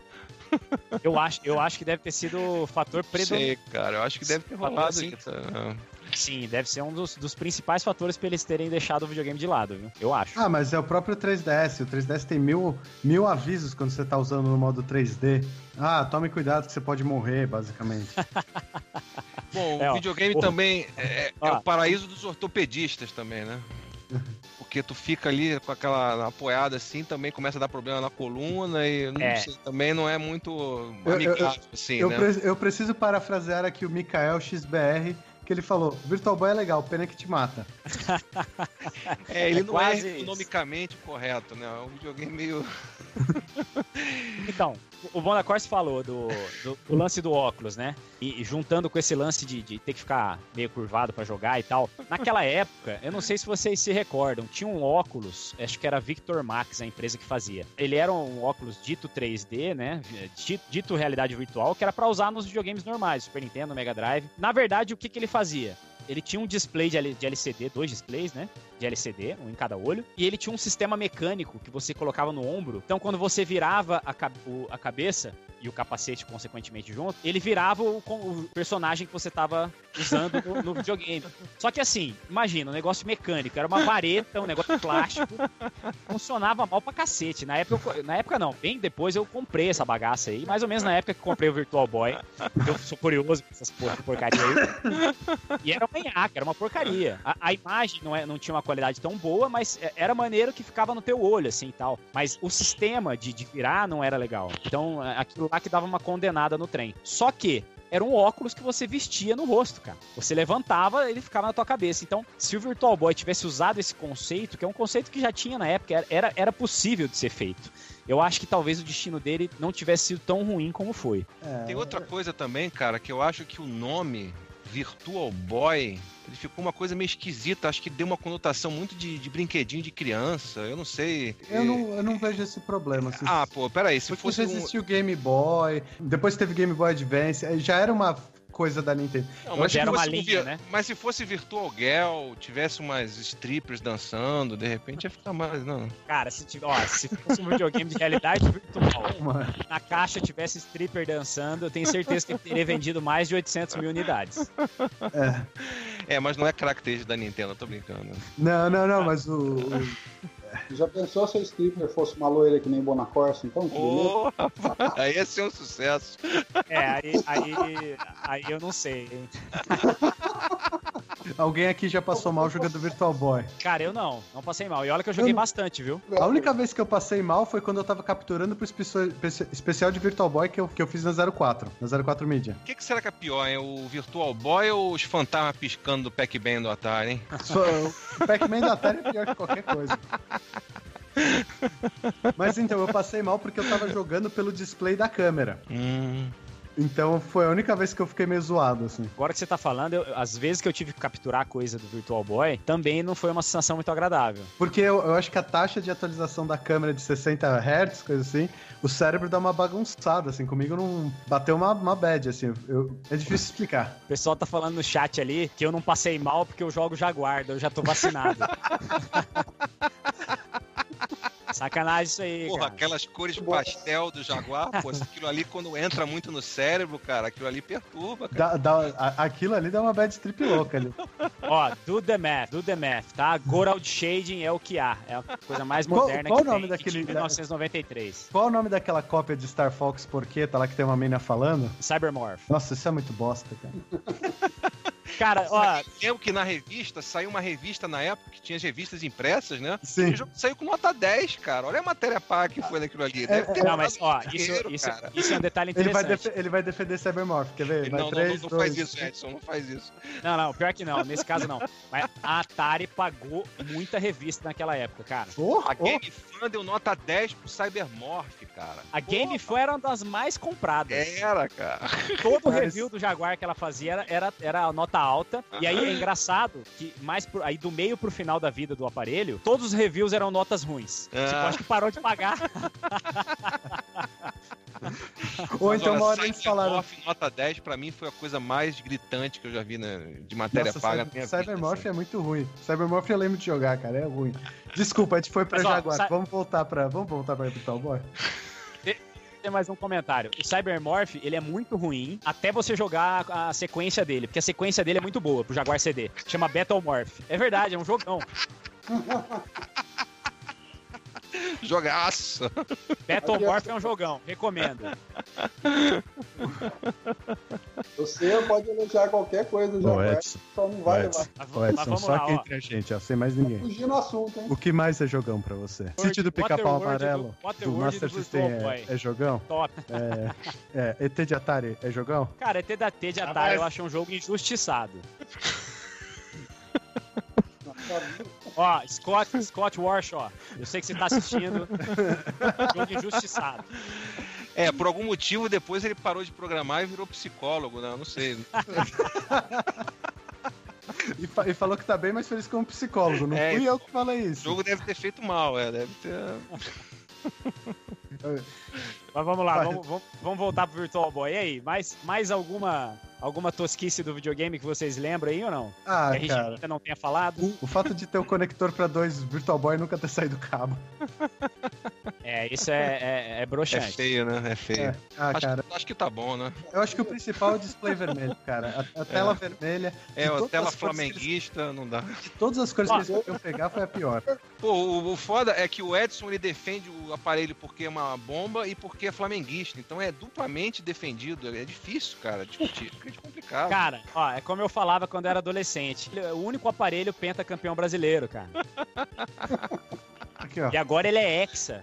Eu acho, eu acho que deve ter sido o fator predominante. sei, cara, eu acho que deve ter rolado assim. isso. né? Sim, deve ser um dos, dos principais fatores pra eles terem deixado o videogame de lado, viu? Eu acho. Ah, mas é o próprio 3DS. O 3DS tem mil, mil avisos quando você tá usando no modo 3D. Ah, tome cuidado que você pode morrer, basicamente. Bom, É, o ó, videogame porra. também é, é Ó. o paraíso dos ortopedistas também, né? Porque tu fica ali com aquela apoiada assim, também começa a dar problema na coluna e não É. sei, também não é muito eu- amigável, assim, eu, né? pre- eu preciso parafrasear aqui o Mikael XBR, que ele falou: Virtual Boy é legal, pena que te mata. É, ele É não é isso. economicamente correto, né? É um videogame meio. Então, o Bonacorse falou do, do, do lance do óculos, né? E, e juntando com esse lance de, de ter que ficar meio curvado pra jogar e tal. Naquela época, eu não sei se vocês se recordam, tinha um óculos, acho que era Victor Max, a empresa que fazia. Ele era um óculos dito 3D, né? Dito, dito realidade virtual, que era pra usar nos videogames normais, Super Nintendo, Mega Drive. Na verdade, o que, que ele fazia? Ele tinha um display de, LCD, dois displays, né? De LCD, um em cada olho. E ele tinha um sistema mecânico que você colocava no ombro. Então, quando você virava a, a cabeça e o capacete, consequentemente, junto, ele virava o, o personagem que você tava usando no, no videogame. Só que assim, imagina, um negócio mecânico, era uma vareta, um negócio plástico, funcionava mal pra cacete. Na época, eu- na época não, bem depois eu comprei essa bagaça aí, mais ou menos na época que comprei o Virtual Boy. Eu sou curioso com essas por- porcaria aí. E era uma nhaca, era uma porcaria. A, a imagem não, é, não tinha uma qualidade tão boa, mas é- era maneiro que ficava no teu olho, assim e tal. Mas o sistema de, de virar não era legal. Então, é, aquilo lá que dava uma condenada no trem. Só que. Era um óculos que você vestia no rosto, cara. Você levantava, ele ficava na tua cabeça. Então, se o Virtual Boy tivesse usado esse conceito, que é um conceito que já tinha na época, era- era, era possível de ser feito. Eu acho que talvez o destino dele não tivesse sido tão ruim como foi. É, Tem outra coisa também, cara, que eu acho que o nome Virtual Boy Ele ficou uma coisa meio esquisita, acho que deu uma conotação muito de, de brinquedinho de criança, eu não sei. Eu não, eu não vejo esse problema. Assim. Ah, pô, peraí, se Porque fosse já um... existiu Game Boy, depois teve Game Boy Advance, já era uma coisa da Nintendo. Não, mas, se era uma fosse um linha, vi- né? mas se fosse Virtual Girl, tivesse umas strippers dançando, de repente ia ficar mais, não. Cara, se, tiver, ó, se fosse um videogame de realidade virtual, Mano, na caixa tivesse stripper dançando, eu tenho certeza que ele teria vendido mais de 800 mil unidades. é. É, mas não é característica da Nintendo, eu tô brincando. Não, não, não, mas o. o- Já pensou se a stripper fosse uma loira que nem Bonacorsa, então? Que beleza. Ô, rapaz, aí ia ser um sucesso. É, aí, aí, aí eu não sei, hein? Alguém aqui já passou mal jogando Virtual Boy. Cara, eu não, não passei mal. E olha que eu joguei Eu não- bastante, viu? A única vez que eu passei mal foi quando eu tava capturando pro espe- especial de Virtual Boy que eu, que eu fiz na 04, na 04 Media. O que, que será que é pior, hein? O Virtual Boy ou os fantasmas piscando do Pac-Man do Atari, hein? Só- O Pac-Man da Atari é pior que qualquer coisa. Mas então, eu passei mal porque eu tava jogando pelo display da câmera. Hum. Então foi a única vez que eu fiquei meio zoado, assim. Agora que você tá falando, eu- às vezes que eu tive que capturar coisa do Virtual Boy, também não foi uma sensação muito agradável. Porque eu, eu acho que a taxa de atualização da câmera de 60 Hz, coisa assim, o cérebro dá uma bagunçada, assim. Comigo não bateu uma, uma bad, assim. eu- é difícil explicar. O pessoal tá falando no chat ali que eu não passei mal porque eu jogo Jaguar, eu já tô vacinado. Sacanagem isso aí, Porra, cara. aquelas cores pastel do Jaguar, pô, aquilo ali quando entra muito no cérebro, cara, aquilo ali perturba, cara. Dá- dá- aquilo ali dá uma bad strip louca ali. Ó, do the math, do the math, tá? Goral Shading é o que há. É a coisa mais Qual- moderna qual que o nome tem, daquele- de 1993. Qual o nome daquela cópia de Star Fox Porqueta lá que tem uma mina falando? Cybermorph. Nossa, isso é muito bosta, cara. Cara, ó, Lembro que na revista, saiu uma revista na época que tinha as revistas impressas, né? Sim. O jogo saiu com nota 10, cara. Olha a matéria pá que foi naquilo ali. Deve ter não, mas ó, isso, isso, cara. isso é um detalhe Ele vai, interessante. ele vai defender Cybermorph, quer ver? Vai Não, não, três, não, não faz isso, Edson, não faz isso. Não, não, pior que não, nesse caso não. Mas a Atari pagou muita revista naquela época, cara. Oh, A oh, Game Fan deu nota 10 pro Cybermorph, cara. A Game foi era uma das mais compradas. Era, cara. Todo Mas- review do Jaguar que ela fazia era, era, era a nota alta. E aí é engraçado que mais pro- aí do meio pro final da vida do aparelho, todos os reviews eram notas ruins. Tipo, Ah. acho que parou de pagar. Ou então uma hora eles falaram. Cybermorph nota 10 pra mim foi a coisa mais gritante que eu já vi né, de matéria Nossa, paga na Cyber- Cybermorph é muito ruim. Cybermorph eu lembro de jogar, cara, é ruim. Desculpa, a gente foi pra Mas, ó, Jaguar. Cy- Vamos voltar pra. Vamos voltar pra Virtual Boy? Tem mais um comentário. O Cybermorph, ele é muito ruim até você jogar a sequência dele, porque a sequência dele é muito boa pro Jaguar CD. Chama Battlemorph. É verdade, é um jogão. Jogaço! Battlemorph é um jogão, recomendo. Você pode elogiar qualquer coisa já, vai, Edson. só não vai Edson. levar. Edson, só lá, aqui ó. entre a gente, ó, sem mais ninguém. Fugir no assunto, hein? O que mais é jogão pra você? O sítio do pica-pau amarelo do- do Master System é, é jogão? Top. É, é, ET de Atari é jogão? Cara, ET da T de Ah, Atari mas- eu acho um jogo injustiçado. Ó, Scott, Scott Warshaw, eu sei que você tá assistindo. jogo injustiçado. É, por algum motivo depois ele parou de programar e virou psicólogo, né? Eu não sei. E, fa- e falou que tá bem mais feliz que um psicólogo. Não É, fui eu que falei O isso. jogo deve ter feito mal, é. Deve ter. Mas vamos lá, vamos, vamos, vamos voltar pro Virtual Boy. E aí, mais, mais alguma, alguma tosquice do videogame que vocês lembram aí ou não? Ah, que a gente cara. ainda não tenha falado? O, o fato de ter o conector pra dois Virtual Boy nunca ter saído cabo. É, isso é, é, é É broxante. feio, né? É feio. É. Ah, acho, cara. acho que tá bom, né? Eu acho que o principal é o display vermelho, cara. A, a tela vermelha. É, a tela que eles- flamenguista, não dá. De todas as cores que eles podiam pegar, foi a pior. Pô, o, o foda é que o Edson ele defende o aparelho porque é uma bomba e porque é flamenguista. Então é duplamente defendido. É difícil, cara, discutir. Fica complicado. Cara, ó, é como eu falava quando eu era adolescente. É O único aparelho pentacampeão brasileiro, cara. Aqui, ó. E agora ele é hexa.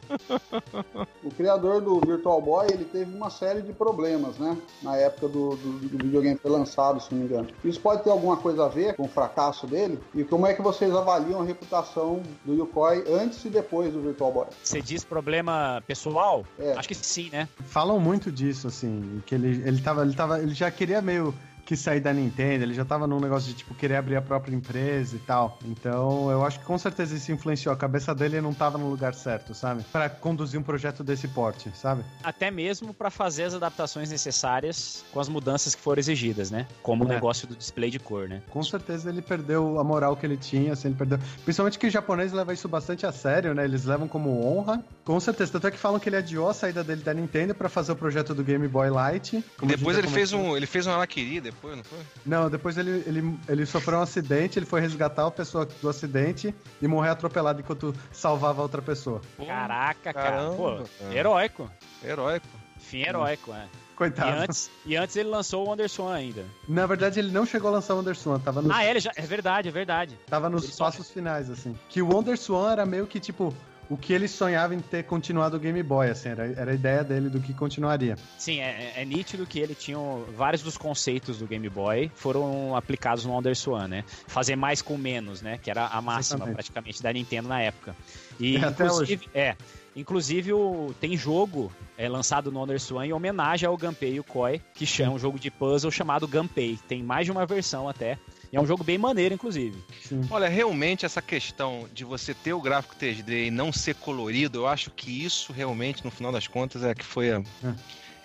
O criador do Virtual Boy, ele teve uma série de problemas, né? Na época do, do, do videogame foi lançado, se não me engano. Isso pode ter alguma coisa a ver com o fracasso dele? E como é que vocês avaliam a reputação do Yukoi antes e depois do Virtual Boy? Você diz problema pessoal? É. Acho que sim, né? Falam muito disso, assim, que ele, ele, tava, ele, tava, ele já queria meio quis sair da Nintendo, ele já tava num negócio de, tipo, querer abrir a própria empresa e tal. Então, eu acho que com certeza isso influenciou. A cabeça dele não tava no lugar certo, sabe? Para conduzir um projeto desse porte, sabe? Até mesmo para fazer as adaptações necessárias com as mudanças que foram exigidas, né? Como o É. negócio do display de cor, né? Com certeza ele perdeu a moral que ele tinha, assim, ele perdeu. Principalmente que o japonês leva isso bastante a sério, né? Eles levam como honra. Com certeza. Tanto é que falam que ele adiou a saída dele da Nintendo pra fazer o projeto do Game Boy Light. Depois ele fez um. Ele fez um Alaquiri depois, não foi? Não, depois ele, ele, ele sofreu um acidente, ele foi resgatar a pessoa do acidente e morreu atropelado enquanto salvava a outra pessoa. Pô, Caraca, cara. Pô, cara. heróico. Heróico. Fim heróico, é. E Coitado. antes, e antes ele lançou o Wonderswan ainda. Na verdade, ele não chegou a lançar o Wonderswan, tava, no, Ah, ele já. É verdade, é verdade. tava nos ele só- passos finais, assim. Que o Wonderswan era meio que, tipo, o que ele sonhava em ter continuado o Game Boy, assim, era, era a ideia dele do que continuaria. Sim, é, é nítido que ele tinha. Vários dos conceitos do Game Boy foram aplicados no Wonderswan, né? Fazer mais com menos, né? Que era a máxima Exatamente. praticamente da Nintendo na época. E É, até inclusive, é. Inclusive, o- tem jogo é, lançado no Wonderswan em homenagem ao Gunpei Yokoi, que chama um jogo de puzzle chamado Gunpei. Tem mais de uma versão até. E é um jogo bem maneiro, inclusive. Sim. Olha, realmente essa questão de você ter o gráfico 3D e não ser colorido, eu acho que isso realmente, no final das contas, é que foi a.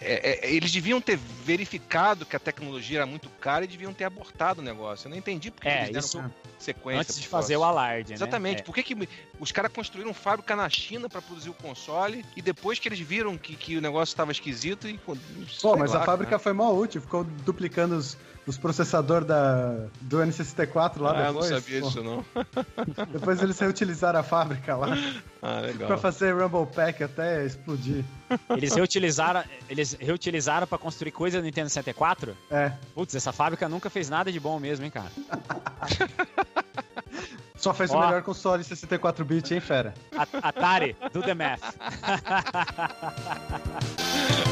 É, é, eles deviam ter verificado que a tecnologia era muito cara e deviam ter abortado o negócio. Eu não entendi porque É, eles deram isso sequência. antes de fazer o alarde, né? Exatamente. É. Por que, que os caras construíram fábrica na China para produzir o console e depois que eles viram que, que o negócio estava esquisito e. Pô, mas lá, a fábrica cara. foi mó útil, ficou duplicando os, os processadores da, do N64 lá Ah, eu não depois. sabia Pô, disso, não. Depois eles reutilizaram a fábrica lá Ah, legal. pra fazer Rumble Pack até explodir. Eles reutilizaram, eles reutilizaram para construir coisa do Nintendo 64? É, Putz, essa fábrica nunca fez nada de bom mesmo, hein, cara? só fez o Ó. melhor console 64-bit, hein, fera? Atari, do the math.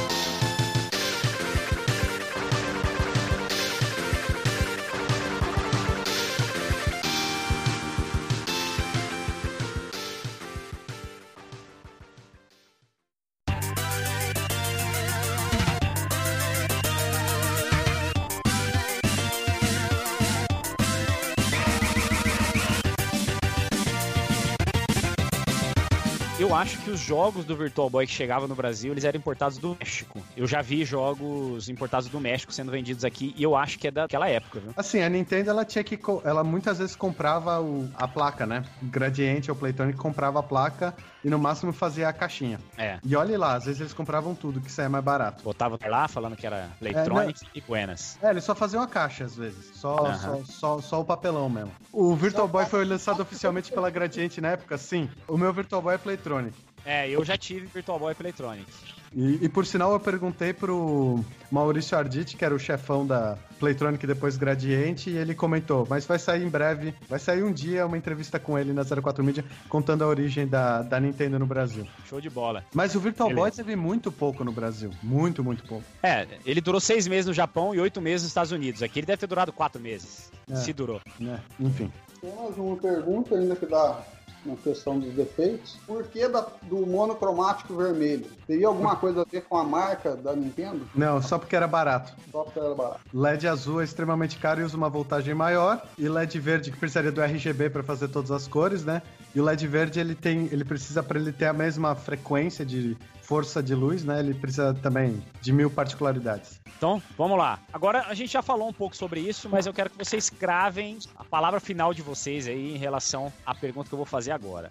acho que os jogos do Virtual Boy que chegavam no Brasil, eles eram importados do México. Eu já vi jogos importados do México sendo vendidos aqui e eu acho que é daquela época, viu? Assim, a Nintendo, ela tinha que... Ela muitas vezes comprava o- a placa, né? O Gradiente ou Playtonic comprava a placa e no máximo fazia a caixinha. É. E olhe lá, às vezes eles compravam tudo, que saia mais barato. Botava lá falando que era Playtronics e Buenas. É, eles só faziam a caixa às vezes. Só, só, só, só o papelão mesmo. O Virtual Boy foi lançado oficialmente pela Gradiente na época, sim. O meu Virtual Boy é Playtronic. É, eu já tive Virtual Boy Playtronic. E, e por sinal, eu perguntei pro Maurício Arditi, que era o chefão da Playtronic depois Gradiente, e ele comentou, mas vai sair em breve, vai sair um dia uma entrevista com ele na 04 Media contando a origem da, da Nintendo no Brasil. Show de bola. Mas o Virtual Boy Beleza. teve muito pouco no Brasil. Muito, muito pouco. É, ele durou seis meses no Japão e oito meses nos Estados Unidos. Aqui ele deve ter durado quatro meses. É. Se durou. Né? Enfim. Tem mais uma pergunta ainda que dá na questão dos defeitos. Por que da- do monocromático vermelho? Teria alguma coisa a ver com a marca da Nintendo? Não, só porque era barato. Só porque era barato. LED azul é extremamente caro e usa uma voltagem maior. E LED verde que precisaria do RGB para fazer todas as cores, né? E o LED verde ele tem, ele precisa para ele ter a mesma frequência de força de luz, né? Ele precisa também de mil particularidades. Então, vamos lá. Agora a gente já falou um pouco sobre isso, mas eu quero que vocês cravem a palavra final de vocês aí em relação à pergunta que eu vou fazer agora.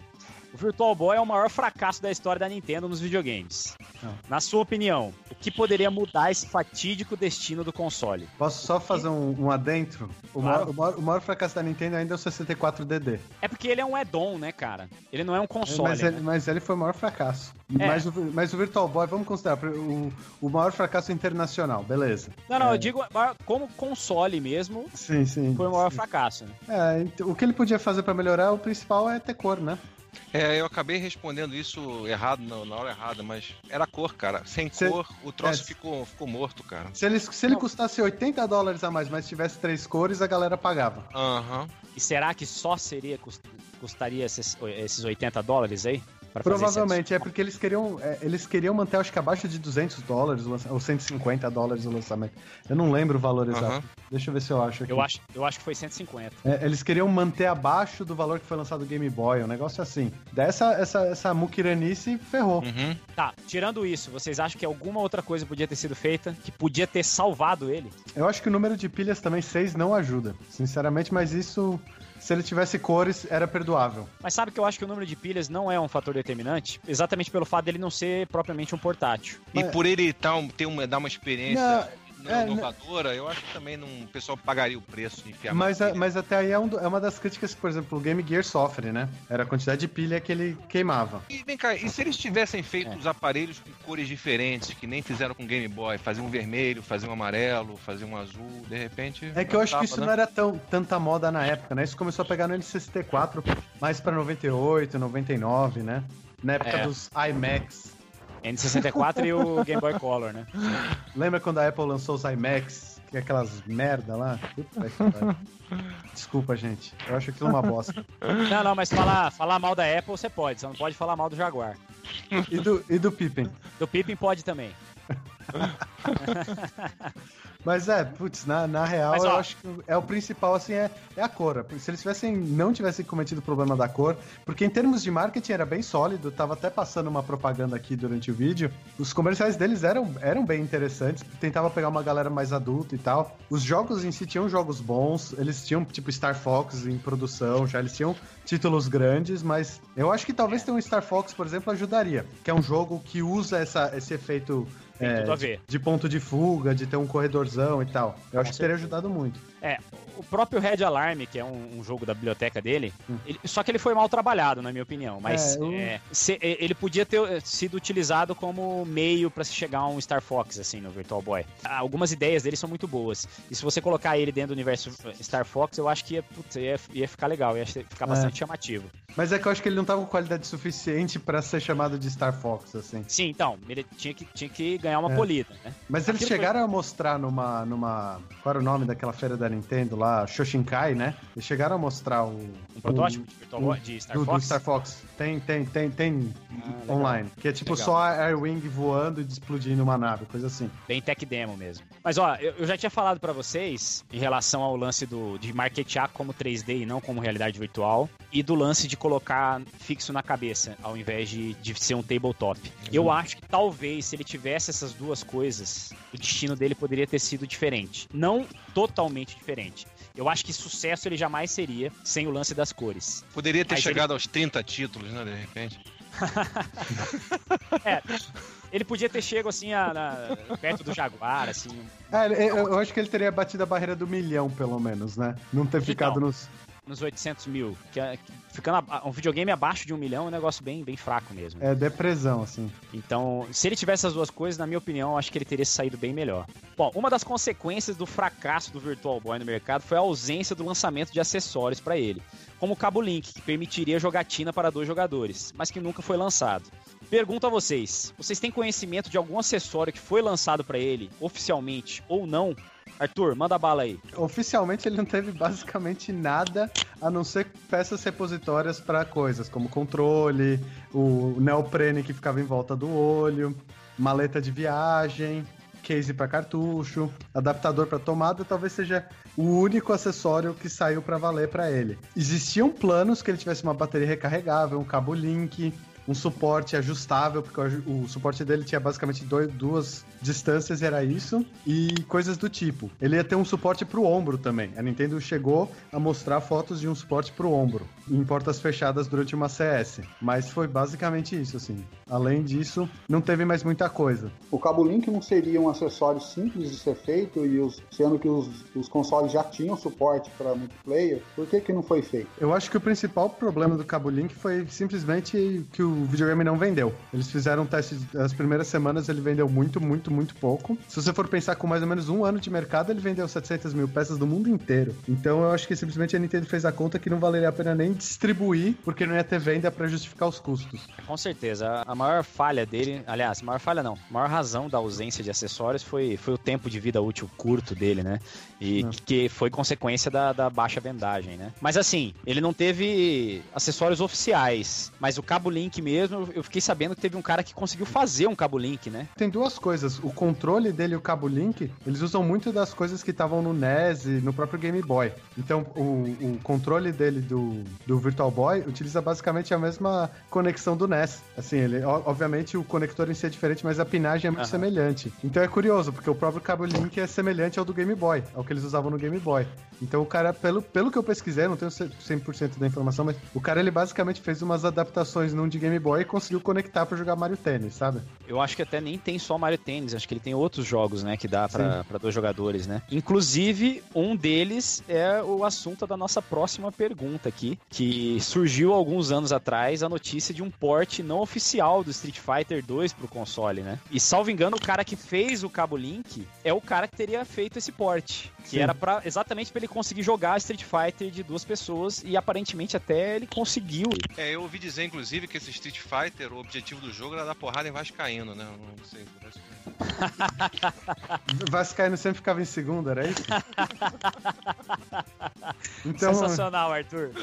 O Virtual Boy é o maior fracasso da história da Nintendo nos videogames. Não. Na sua opinião, o que poderia mudar esse fatídico destino do console? Posso só fazer um, um adentro? O, Claro. maior, o, maior, o maior fracasso da Nintendo ainda é o 64DD. É porque ele é um add-on, né, cara? Ele não é um console. mas, né? ele, mas ele foi o maior fracasso. É. Mas, o, mas o Virtual Boy, vamos considerar o, o maior fracasso internacional, beleza. Não, não, É. eu digo como console mesmo, Sim, sim. foi o maior fracasso. Né? É, o que ele podia fazer para melhorar, o principal é ter cor, né? É, eu acabei respondendo isso errado, não, na hora errada, mas era cor, cara. Sem Cê- cor, o troço é. ficou, ficou morto, cara. Se ele, se ele Não. custasse 80 dólares a mais, mas tivesse três cores, a galera pagava. Aham. E será que só seria cust- custaria esses, esses 80 dólares aí? Pra Provavelmente, é porque eles queriam, é, eles queriam manter, acho que abaixo de 200 dólares, ou 150 dólares o lançamento. Eu não lembro o valor exato. Aham. Deixa eu ver se eu acho aqui. Eu acho, eu acho que foi 150. É, eles queriam manter abaixo do valor que foi lançado o Game Boy, um negócio assim. Dessa essa, essa muquiranice ferrou. Uhum. Tá, tirando isso, vocês acham que alguma outra coisa podia ter sido feita que podia ter salvado ele? Eu acho que o número de pilhas também 6 não ajuda, sinceramente, mas isso, se ele tivesse cores, era perdoável. Mas sabe que eu acho que o número de pilhas não é um fator determinante? Exatamente pelo fato dele não ser propriamente um portátil. E Mas- por ele tá um- ter uma, dar uma experiência Não, é, inovadora, eu acho que também não, o pessoal pagaria o preço de enfiar Mas, a- mas até aí é, um é uma das críticas que, por exemplo, o Game Gear sofre, né? Era a quantidade de pilha que ele queimava. E vem cá, e se eles tivessem feito É. os aparelhos com cores diferentes, que nem fizeram com o Game Boy, fazer um vermelho, fazer um amarelo, fazer um azul, de repente. É que eu acho que tava, isso né? não era tão, tanta moda na época, né? Isso começou a pegar no N64, mais pra 98, 99, né? Na época É. dos iMacs. N64 e o Game Boy Color, né? Lembra quando a Apple lançou os iMacs? Que é aquelas merda lá? Desculpa, gente. Eu acho aquilo uma bosta. Não, não, mas falar, falar mal da Apple você pode, você não pode falar mal do Jaguar. E do, e do Pippin? Do Pippin pode também. Mas é, putz, na, na real, Mas, ó, eu acho que é o principal, assim, é, é a cor. Se eles tivessem, não tivessem cometido o problema da cor, porque em termos de marketing era bem sólido, tava até passando uma propaganda aqui durante o vídeo, os comerciais deles eram, eram bem interessantes, tentava pegar uma galera mais adulta e tal. Os jogos em si tinham jogos bons, eles tinham, tipo, Star Fox em produção, já eles tinham títulos grandes, mas eu acho que talvez ter um Star Fox, por exemplo, ajudaria, que é um jogo que usa essa, esse efeito Tem é, tudo a de- ver. de ponto de fuga, de ter um corredorzão e tal. Eu acho que teria ajudado muito. É, o próprio Red Alarm, que é um, um jogo da biblioteca dele, Hum. ele- só que ele foi mal trabalhado, na minha opinião. Mas É, eu- é, se- é, ele podia ter eh, sido utilizado como meio pra se chegar a um Star Fox, assim, no Virtual Boy. Algumas ideias dele são muito boas. E se você colocar ele dentro do universo Star Fox, eu acho que ia, putz, ia, ia ficar legal, ia ficar É. bastante chamativo. Mas é que eu acho que ele não tava com qualidade suficiente pra ser chamado de Star Fox, assim. Sim, então, ele tinha que, tinha que ganhar uma É. polida, né? Mas eles Aquilo chegaram a mostrar numa, numa. Qual era o nome daquela feira da Nintendo lá? Shoshinkai, né? Eles chegaram a mostrar o. Um protótipo de, Virtual Boy, de Star do, do Fox. Star Fox. Tem, tem, tem, tem Ah, online. Que é tipo Legal. só a Airwing voando e explodindo uma nave, coisa assim. Bem tech demo mesmo. Mas ó, eu, eu já tinha falado pra vocês em relação ao lance do, de marketear como 3D e não como realidade virtual, e do lance de colocar fixo na cabeça, ao invés de, de ser um tabletop. Eu acho que talvez, se ele tivesse essas duas coisas, o destino dele poderia ter sido diferente. Não totalmente diferente. Eu acho que sucesso ele jamais seria sem o lance das cores. Poderia ter Mas chegado aos 30 títulos, né, de repente. É, ele podia ter chego assim a- na- perto do Jaguar, assim, É, ele- eu, eu acho que ele teria batido a barreira do milhão, pelo menos, né? Não ter ficado Então. nos. Nos 800 mil. Que, é- que ficando a- um videogame abaixo de um milhão é um negócio bem, bem fraco mesmo. É, depressão, assim. Então, se ele tivesse as duas coisas, na minha opinião, acho que ele teria saído bem melhor. Bom, uma das consequências do fracasso do Virtual Boy no mercado foi a ausência do lançamento de acessórios para ele, como o Cabo Link, que permitiria jogatina para dois jogadores, mas que nunca foi lançado. Pergunto a vocês: vocês têm conhecimento de algum acessório que foi lançado para ele, oficialmente ou não? Arthur, manda bala aí. Oficialmente ele não teve basicamente nada a não ser peças repositórias para coisas como controle, o neoprene que ficava em volta do olho, maleta de viagem, case para cartucho, adaptador para tomada, talvez seja o único acessório que saiu para valer para ele. Existiam planos que ele tivesse uma bateria recarregável, um cabo link, um suporte ajustável, porque o, o suporte dele tinha basicamente dois- duas distâncias, era isso, e coisas do tipo. Ele ia ter um suporte pro ombro também. A Nintendo chegou a mostrar fotos de um suporte pro ombro, em portas fechadas durante uma CS. Mas foi basicamente isso, assim. Além disso, não teve mais muita coisa. O cabo link não seria um acessório simples de ser feito, e os, sendo que os, os consoles já tinham suporte para multiplayer, por que, que não foi feito? Eu acho que o principal problema do Cabo Link foi simplesmente que o videogame não vendeu. Eles fizeram um teste, as primeiras semanas ele vendeu muito, muito, muito pouco. Se você for pensar com mais ou menos um ano de mercado, ele vendeu 700 mil peças do mundo inteiro. Então eu acho que simplesmente a Nintendo fez a conta que não valeria a pena nem distribuir, porque não ia ter venda para justificar os custos. Com certeza. A maior falha dele, aliás, maior falha não, a maior razão da ausência de acessórios foi, foi o tempo de vida útil curto dele, né? E Não. que foi consequência da, da baixa vendagem, né? Mas assim, ele não teve acessórios oficiais, mas o cabo Link mesmo, eu fiquei sabendo que teve um cara que conseguiu fazer um cabo link, né? Tem duas coisas. O controle dele e o cabo link, eles usam muito das coisas que estavam no NES e no próprio Game Boy. Então, o, o controle dele do, do Virtual Boy utiliza basicamente a mesma conexão do NES. Assim, ele, obviamente o conector em si é diferente, mas a pinagem é muito uhum. semelhante. Então é curioso, porque o próprio cabo link é semelhante ao do Game Boy, ao que eles usavam no Game Boy. Então o cara, pelo, pelo que eu pesquisei, não tenho 100% da informação, mas o cara ele basicamente fez umas adaptações num de Game Boy e conseguiu conectar para jogar Mario Tennis, sabe? Eu acho que até nem tem só Mario Tennis, acho que ele tem outros jogos, né, que dá para dois jogadores, né? Inclusive, um deles é o assunto da nossa próxima pergunta aqui, que surgiu alguns anos atrás a notícia de um port não oficial do Street Fighter 2 pro console, né? E salvo engano, o cara que fez o cabo Link é o cara que teria feito esse port, que Sim. era para exatamente para ele conseguir jogar Street Fighter de duas pessoas e aparentemente até ele conseguiu. É, eu ouvi dizer inclusive que esse Street Fighter, o objetivo do jogo era dar porrada em Vascaíno, né? Não sei, Vascaíno sempre ficava em segunda, era isso? então... Sensacional, Arthur.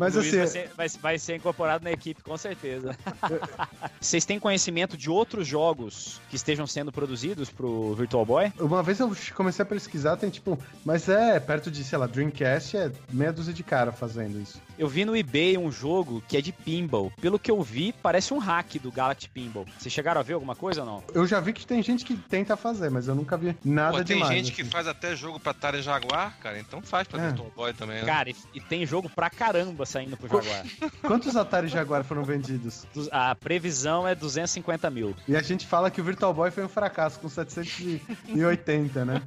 Mas Luiz assim. Vai ser, vai, vai ser, incorporado na equipe, com certeza. Vocês têm conhecimento de outros jogos que estejam sendo produzidos pro Virtual Boy? Uma vez eu comecei a pesquisar, tem tipo. Mas é perto de, sei lá, Dreamcast, é meia dúzia de cara fazendo isso. Eu vi no eBay um jogo que é de pinball. Pelo que eu vi, parece um hack do Galaxy Pinball. Vocês chegaram a ver alguma coisa ou não? Eu já vi que tem gente que tenta fazer, mas eu nunca vi nada Pô, tem demais. Tem gente assim. que faz até jogo pra Atari Jaguar, cara, então faz pra é. Virtual Boy também. Né? Cara, e, e, tem jogo pra caramba saindo pro Jaguar. Quantos Atari Jaguar foram vendidos? A previsão é 250 mil. E a gente fala que o Virtual Boy foi um fracasso com 780, né?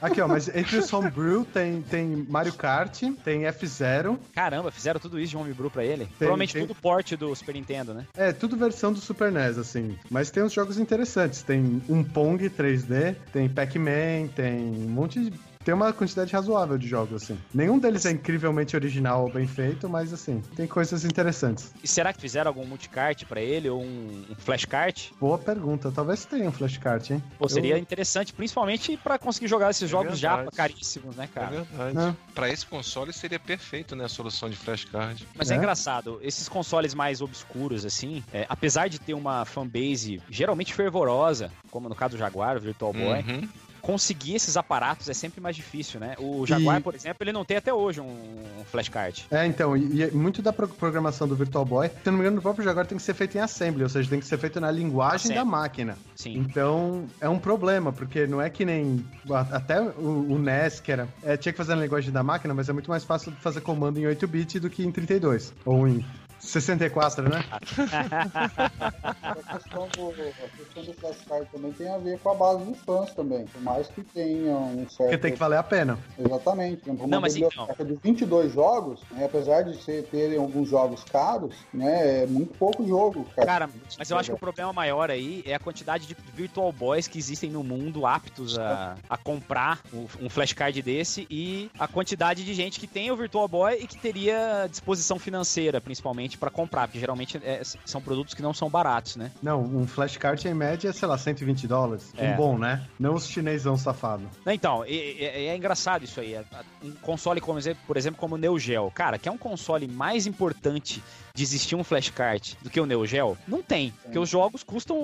Aqui, ó, mas entre os Homebrew tem, tem Mario Kart, tem F-Zero. Caramba, fizeram tudo isso de Homebrew pra ele? Tem, Provavelmente tem... tudo porte do Super Nintendo, né? É, tudo versão do Super NES, assim. Mas tem uns jogos interessantes. Tem um Pong 3D, tem Pac-Man, tem um monte de tem uma quantidade razoável de jogos, assim. Nenhum deles é incrivelmente original ou bem feito, mas, assim, tem coisas interessantes. E será que fizeram algum multicart para ele ou um, um flashcart? Boa pergunta. Talvez tenha um flashcart, hein? Pô, seria Eu... interessante, principalmente para conseguir jogar esses é jogos verdade. já caríssimos, né, cara? É verdade. É. Pra esse console seria perfeito, né, a solução de flashcard. Mas é, é engraçado, esses consoles mais obscuros, assim, é, apesar de ter uma fanbase geralmente fervorosa, como no caso do Jaguar, o Virtual Boy, uhum conseguir esses aparatos é sempre mais difícil, né? O Jaguar, e... por exemplo, ele não tem até hoje um, flashcard. É, então, e, e muito da programação do Virtual Boy, se não me engano, o próprio Jaguar tem que ser feito em assembly, ou seja, tem que ser feito na linguagem da máquina. Sim. Então, é um problema, porque não é que nem até o, o NES, que era, é, tinha que fazer na linguagem da máquina, mas é muito mais fácil fazer comando em 8-bit do que em 32, ou em 64, né? a, questão do, a questão do flashcard também tem a ver com a base dos fãs também. Por mais que tenha um certo. Porque tem que valer a pena. Exatamente. Uma não, mas biblioteca então... de 22 jogos, né, apesar de ser, terem alguns jogos caros, né, é muito pouco jogo. Cara, cara mas eu acho que o problema maior aí é a quantidade de Virtual Boys que existem no mundo aptos a, a comprar um flashcard desse e a quantidade de gente que tem o Virtual Boy e que teria disposição financeira, principalmente para comprar, porque geralmente é, são produtos que não são baratos, né? Não, um flashcard em média é, sei lá, 120 dólares. É. Um bom, né? Não os chinesão safado. Então, é, é, é engraçado isso aí. É, um console, como, por exemplo, como o Neo Geo, cara, que é um console mais importante de existir um flashcard do que o Neo Geo? Não tem, porque os jogos custam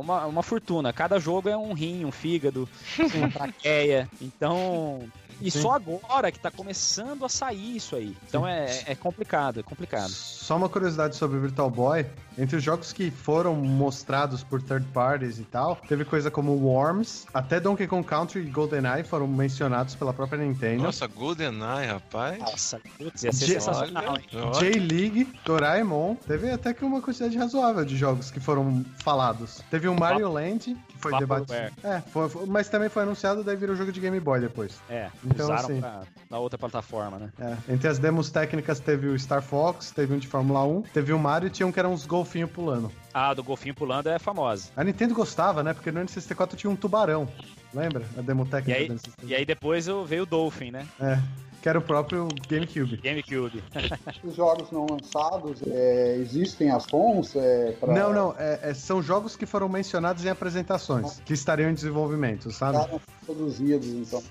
uma, uma fortuna. Cada jogo é um rim, um fígado, uma traqueia. Então, e Sim. só agora que tá começando a sair isso aí. Então é, é, complicado, é complicado. Só uma curiosidade sobre o Virtual Boy. Entre os jogos que foram mostrados por third parties e tal, teve coisa como Worms, até Donkey Kong Country e GoldenEye foram mencionados pela própria Nintendo. Nossa, GoldenEye, rapaz. Nossa, putz, ia ser sensacional. J-League, Doraemon, teve até que uma quantidade razoável de jogos que foram falados. Teve o Mario Land, foi debatido. É, foi, foi, mas também foi anunciado, daí virou jogo de Game Boy depois. É, então, usaram assim, pra, na outra plataforma, né? É, entre as demos técnicas teve o Star Fox, teve um de Fórmula 1, teve o Mario e tinha um que era uns golfinhos pulando. Ah, do golfinho pulando é famosa. A Nintendo gostava, né? Porque no N64 tinha um tubarão. Lembra? A demo técnica e aí, E aí depois veio o Dolphin, né? É que era o próprio GameCube. GameCube. Os jogos não lançados, é, existem as ROMs? É, pra... Não, não. É, é, são jogos que foram mencionados em apresentações, que estariam em desenvolvimento, sabe? Estavam produzidos, então.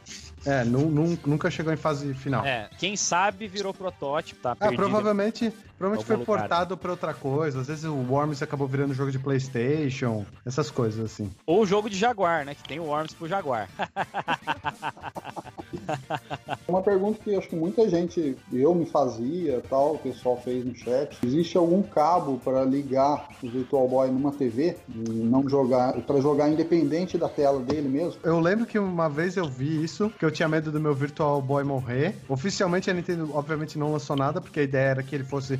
É, nu- nu- nunca chegou em fase final. É, quem sabe virou protótipo, tá? Ah, perdido. provavelmente, provavelmente foi lugar. portado pra outra coisa. Às vezes o Worms acabou virando jogo de Playstation, essas coisas assim. Ou o jogo de Jaguar, né? Que tem o Worms pro Jaguar. Uma pergunta que acho que muita gente, eu me fazia, tal, o pessoal fez no chat. Existe algum cabo para ligar o Virtual Boy numa TV e não jogar, para jogar independente da tela dele mesmo? Eu lembro que uma vez eu vi isso, que eu tinha medo do meu Virtual Boy morrer. Oficialmente a Nintendo, obviamente, não lançou nada, porque a ideia era que ele fosse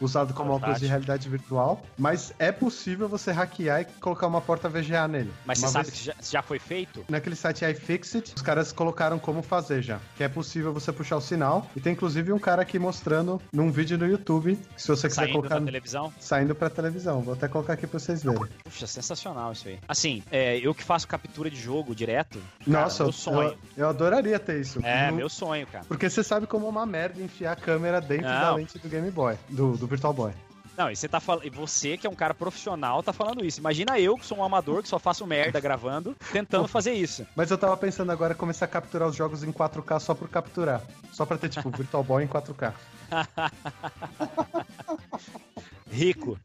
usado como óculos de realidade virtual. Mas é possível você hackear e colocar uma porta VGA nele. Mas Uma você sabe vez- que já, já foi feito? Naquele site iFixit, os caras colocaram como fazer já. Que é possível você puxar o sinal. E tem inclusive um cara aqui mostrando num vídeo no YouTube. que Se você quiser Saindo colocar. na televisão? Saindo pra televisão. Vou até colocar aqui pra vocês verem. Puxa, sensacional isso aí. Assim, é, eu que faço captura de jogo direto. cara, Nossa, meu eu, sonho. eu, eu adoraria ter isso. É, No- meu sonho, cara. Porque você sabe como é uma merda enfiar a câmera dentro da Não. lente do Game Boy, do, do Virtual Boy. Não, e você tá falando. Você, que é um cara profissional, tá falando isso. Imagina eu, que sou um amador, que só faço merda gravando, tentando fazer isso. Mas eu tava pensando agora em começar a capturar os jogos em 4K só por capturar. Só pra ter, tipo, Virtual Boy em 4K. Rico.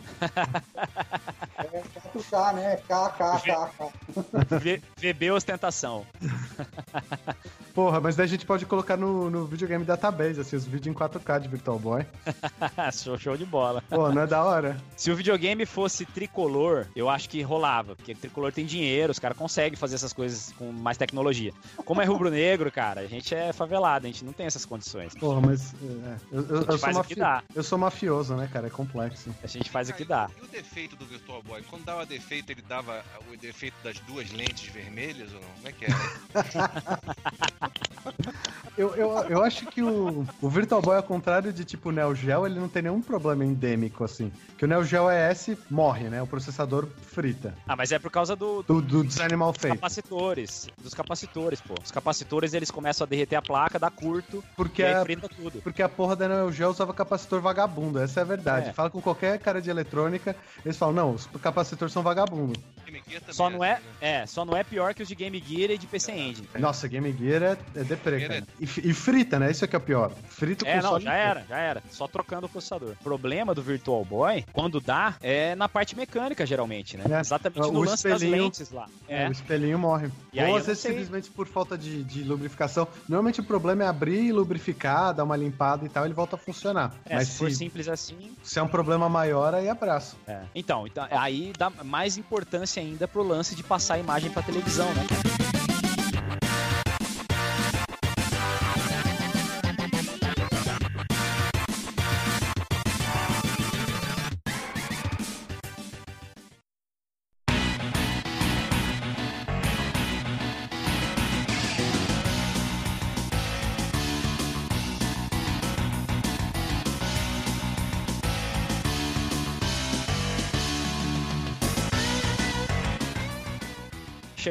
É 4K, né? KKKK. V- VB ostentação. Porra, mas daí a gente pode colocar no, no videogame database, assim, os vídeos em 4K de Virtual Boy. show, show de bola. Pô, não é da hora? Se o videogame fosse tricolor, eu acho que rolava. Porque tricolor tem dinheiro, os caras conseguem fazer essas coisas com mais tecnologia. Como é rubro-negro, cara, a gente é favelado, a gente não tem essas condições. Porra, mas. é, eu, eu- eu sou mafi- dá. eu sou mafioso, né, cara? É complexo. A gente faz o que dá. E o defeito do Virtual Boy? Quando dava defeito, ele dava o defeito das duas lentes vermelhas ou não? Como é que era? Eu, eu, eu acho que o, o Virtual Boy, ao contrário de tipo Neo Geo, ele não tem nenhum problema endêmico, assim. Que o Neo Geo ES morre, né? O processador frita. Ah, mas é por causa do, Do, do design mal dos feito. capacitores. Dos capacitores, pô. Os capacitores, eles começam a derreter a placa, dá curto, Porque e aí a, frita tudo. Porque a porra da Neo Geo usava capacitor vagabundo, essa é a verdade. É. Fala com qualquer cara de eletrônica, eles falam, não, os capacitores são vagabundo. Game Gear também Só não é, assim, né? é, só não é pior que os de Game Gear e de PC Engine. Nossa, Game Gear é, é deprê, cara. E, e frita, né? Isso é que é o pior. Frita o É, não, já era, já era. Só trocando o processador. O problema do Virtual Boy, quando dá, é na parte mecânica, geralmente, né? É. Exatamente O no lance das espelhinho- lentes lá. É, É. o espelhinho morre. E Ou às não vezes simplesmente por falta de, de lubrificação. Normalmente o problema é abrir, lubrificar, dar uma limpada e tal, ele volta a funcionar. É, Mas se for se, simples assim. se é um problema maior, aí abraço. é. Então, então, aí dá mais importância ainda pro lance de passar a imagem pra televisão, né?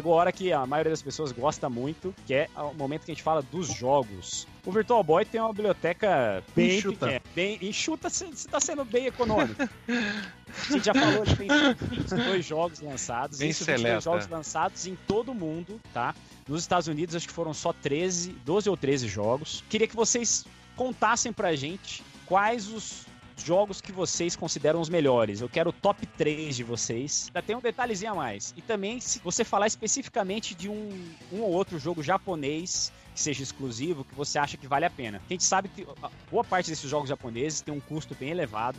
Chegou a hora que a maioria das pessoas gosta muito, que é o momento que a gente fala dos jogos. O Virtual Boy tem uma biblioteca bem Enxuta. pequena. Bem, enxuta, você está sendo bem econômico. A gente já falou, ele tem 22 jogos lançados. Bem Isso, 22 seleta. jogos lançados em todo o mundo, tá? Nos Estados Unidos, acho que foram só 13, 12 ou 13 jogos. Queria que vocês contassem pra gente quais os jogos que vocês consideram os melhores. Eu quero o top 3 de vocês. Ainda tem um detalhezinho a mais. E também, se você falar especificamente de um, um ou outro jogo japonês que seja exclusivo, que você acha que vale a pena. A gente sabe que boa parte desses jogos japoneses tem um custo bem elevado.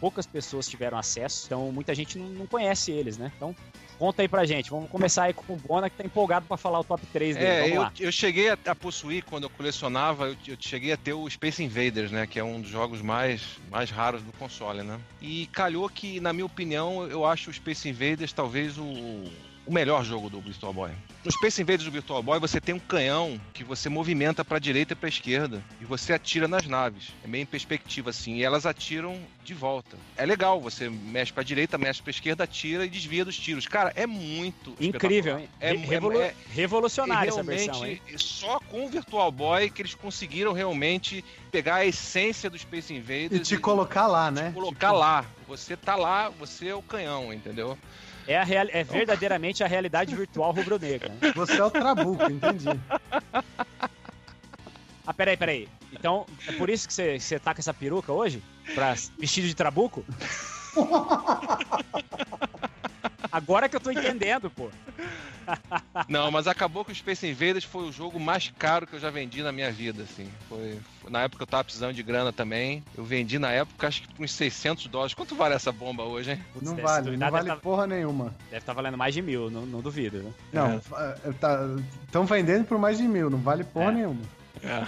Poucas pessoas tiveram acesso, então muita gente não conhece eles, né? Então, conta aí pra gente. Vamos começar aí com o Bona, que tá empolgado pra falar o top 3 dele. É, eu, eu cheguei a, a possuir, quando eu colecionava, eu, eu cheguei a ter o Space Invaders, né? Que é um dos jogos mais, mais raros do console, né? E calhou que, na minha opinião, eu acho o Space Invaders talvez o, o melhor jogo do Virtual Boy. No Space Invaders do Virtual Boy, você tem um canhão que você movimenta pra direita e pra esquerda. E você atira nas naves. É meio em perspectiva, assim. E elas atiram de volta. É legal, você mexe pra direita, mexe pra esquerda, atira e desvia dos tiros. Cara, é muito Incrível, hein? É, Re- revolu- é, é, revolucionária e essa versão, hein? realmente, só com o Virtual Boy que eles conseguiram realmente pegar a essência do Space Invaders E te colocar lá, te né? colocar Tipo, lá. Você tá lá, você é o canhão, entendeu? É, a real- é verdadeiramente a realidade virtual rubro-negra. né? Você é o Trabuco, entendi. Ah, peraí, peraí. Então, é por isso que você, você tá com essa peruca hoje? Pra vestido de trabuco? Agora que eu tô entendendo, pô. Não, mas acabou que o Space Invaders foi o jogo mais caro que eu já vendi na minha vida, assim. Foi, na época eu tava precisando de grana também. Eu vendi na época, acho que uns 600 dólares. Quanto vale essa bomba hoje, hein? Não vale, não vale tá- porra nenhuma. Deve estar valendo mais de mil, não, não duvido. Né? Não, estão vendendo por mais de mil, não vale porra É. nenhuma. É.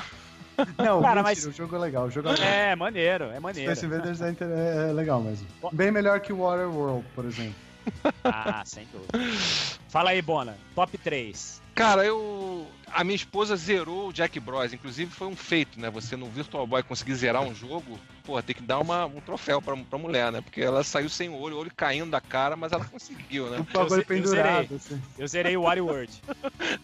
Não, Cara, mentira, mas- o jogo é legal, o jogo é legal. É, maneiro, é maneiro. Space Invaders é, inter- é legal mesmo. Bem melhor que o Waterworld, por exemplo. Ah, sem dúvida. Fala aí, Bona. Top 3. Cara, eu. A minha esposa zerou o Jack Bros. Inclusive foi um feito, né? Você no Virtual Boy conseguir zerar um jogo, pô, tem que dar uma, um troféu pra, pra mulher, né? Porque ela saiu sem o olho, o olho caindo da cara, mas ela conseguiu, né? O bagulho eu pendurado, zerei. assim. Eu zerei o Wario World.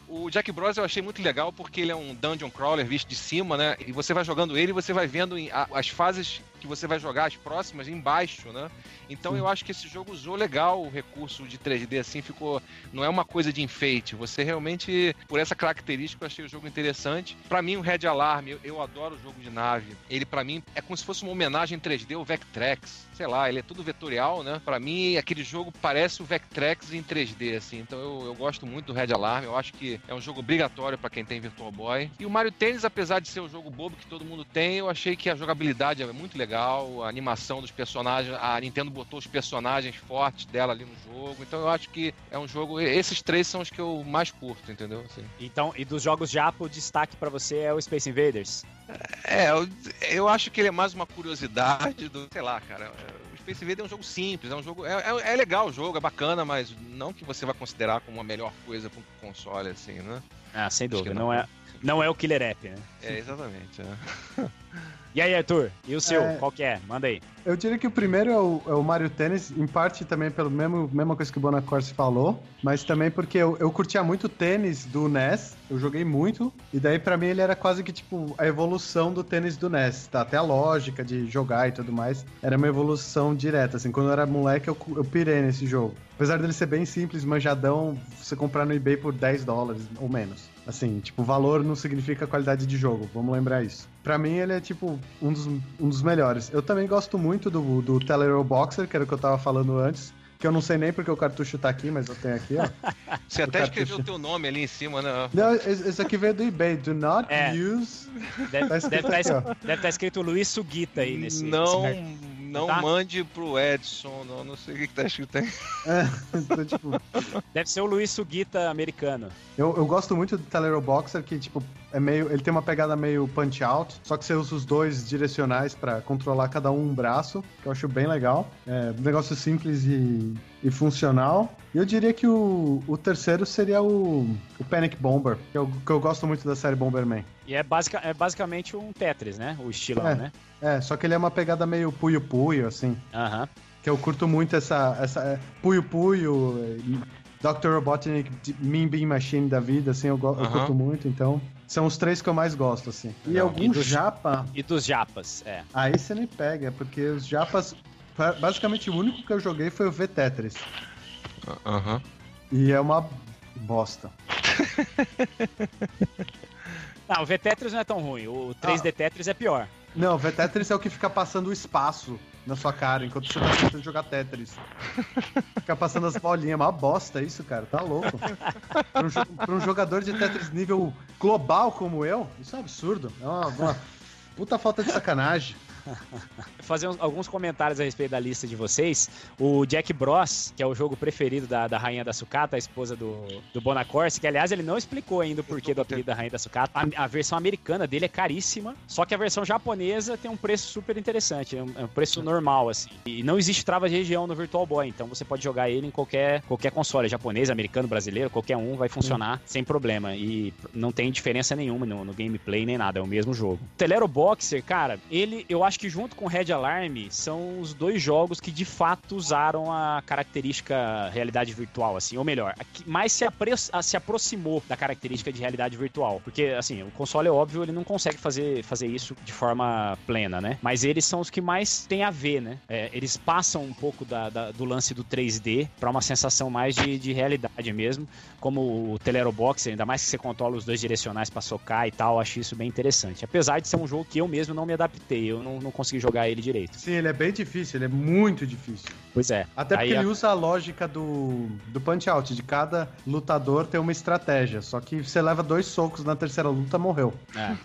O Jack Bros eu achei muito legal porque ele é um dungeon crawler visto de cima, né? E você vai jogando ele e você vai vendo as fases que você vai jogar, as próximas, embaixo, né? Então eu acho que esse jogo usou legal o recurso de 3D, assim, ficou. Não é uma coisa de enfeite. Você realmente, por essa característica, eu achei o jogo interessante. Pra mim, o Red Alarm, eu, eu adoro o jogo de nave. Ele, pra mim, é como se fosse uma homenagem em 3D ao Vectrex. Sei lá, ele é tudo vetorial, né? Pra mim, aquele jogo parece o Vectrex em 3D, assim. Então eu, eu gosto muito do Red Alarm. Eu acho que é um jogo obrigatório pra quem tem Virtual Boy. E o Mario Tennis, apesar de ser um jogo bobo que todo mundo tem, eu achei que a jogabilidade é muito legal, a animação dos personagens, a Nintendo botou os personagens fortes dela ali no jogo. Então eu acho que é um jogo. Esses três são os que eu mais curto, entendeu? Assim. Então, e dos jogos Japo, o destaque pra você é o Space Invaders. É, eu, eu acho que ele é mais uma curiosidade do. Sei lá, cara. Space é um jogo simples, é um jogo. É, é, é legal o jogo, é bacana, mas não que você vai considerar como a melhor coisa para um console, assim, né? Ah, sem dúvida. Não. não. é, não é o Killer App, né? É, exatamente. é. E aí, Arthur? E o seu? É. Qual que é? Manda aí. Eu diria que o primeiro é o, é o Mario Tennis, em parte também pelo mesmo mesma coisa que o Bonacorsi falou, mas também porque eu, eu curtia muito o tênis do NES, eu joguei muito, e daí pra mim ele era quase que tipo a evolução do tênis do NES, tá? Até a lógica de jogar e tudo mais, era uma evolução direta, assim, quando eu era moleque eu, eu pirei nesse jogo. Apesar dele ser bem simples, manjadão, você comprar no eBay por 10 dólares ou menos. Assim, tipo, valor não significa qualidade de jogo, vamos lembrar isso. Pra mim, ele é, tipo, um dos, um dos melhores. Eu também gosto muito do, do Telero Boxer, que era o que eu tava falando antes, que eu não sei nem porque o cartucho tá aqui, mas eu tenho aqui, ó. Você até O escreveu o cartucho. teu nome ali em cima, né? não, esse aqui veio do eBay. Do not É. use. Deve Tá estar escrito aqui, ó. escrito Luiz Sugita aí nesse. não, nesse- não Tá? mande pro Edson, não, não sei o que, que tá escrito aí. É, então, tipo, Deve ser o Luiz Sugita americano. Eu, eu gosto muito do Telero Boxer, que, tipo, é meio. Ele tem uma pegada meio punch out, só que você usa os dois direcionais pra controlar cada um um braço, que eu acho bem legal. É um negócio simples e, e funcional. E eu diria que o, o terceiro seria o, o Panic Bomber, que eu, que eu gosto muito da série Bomberman. E é, basica, é basicamente um Tetris, né? O estilão, É. né? É, só que ele é uma pegada meio puyo-puyo, assim. Aham. Que eu curto muito essa. essa é, puyo-puyo, Dr. Robotnik, Mean Bean Machine da vida, assim, eu, go- eu curto muito, então. São os três que eu mais gosto, assim. E Legal. algum E do- japa, E dos japas, é. aí você me pega, porque os japas. ba- Basicamente o único que eu joguei foi o V-Tetris. Aham. E é uma bosta. Não, o V-Tetris não é tão ruim. O 3D Tetris é pior. Não, o V-Tetris é o que fica passando o espaço na sua cara enquanto você tá tentando jogar Tetris. Fica passando as bolinhas, é uma bosta isso, cara, tá louco. Pra um, pra um jogador de Tetris nível global como eu, isso é um absurdo. É uma, uma puta falta de sacanagem. fazer uns- alguns comentários a respeito da lista de vocês. O Jack Bros, que é o jogo preferido da, da Rainha da Sucata, a esposa do, do Bonacorsi, que aliás ele não explicou ainda o porquê do apelido da Rainha da Sucata. A, a versão americana dele é caríssima, só que a versão japonesa tem um preço super interessante, é um, é um preço normal, assim. E não existe trava de região no Virtual Boy, então você pode jogar ele em qualquer, qualquer console, japonês, americano, brasileiro, qualquer um vai funcionar sem problema. E não tem diferença nenhuma no, no gameplay nem nada, é o mesmo jogo. Telero Boxer, cara, ele eu acho acho que junto com Red Alarm são os dois jogos que de fato usaram a característica realidade virtual, assim, ou melhor, mais se, apre- se aproximou da característica de realidade virtual. Porque, assim, o console é óbvio, ele não consegue fazer, fazer isso de forma plena, né? Mas eles são os que mais têm a ver, né? É, eles passam um pouco da- da- do lance do 3D para uma sensação mais de, de realidade mesmo, como o Telerobox, ainda mais que você controla os dois direcionais para socar e tal, acho isso bem interessante. Apesar de ser um jogo que eu mesmo não me adaptei, eu não, não consegui jogar ele direito. Sim, ele é bem difícil, ele é muito difícil. Pois é. Até porque Aí a- ele usa a lógica do, do punch-out, de cada lutador ter uma estratégia. Só que você leva dois socos na terceira luta, morreu.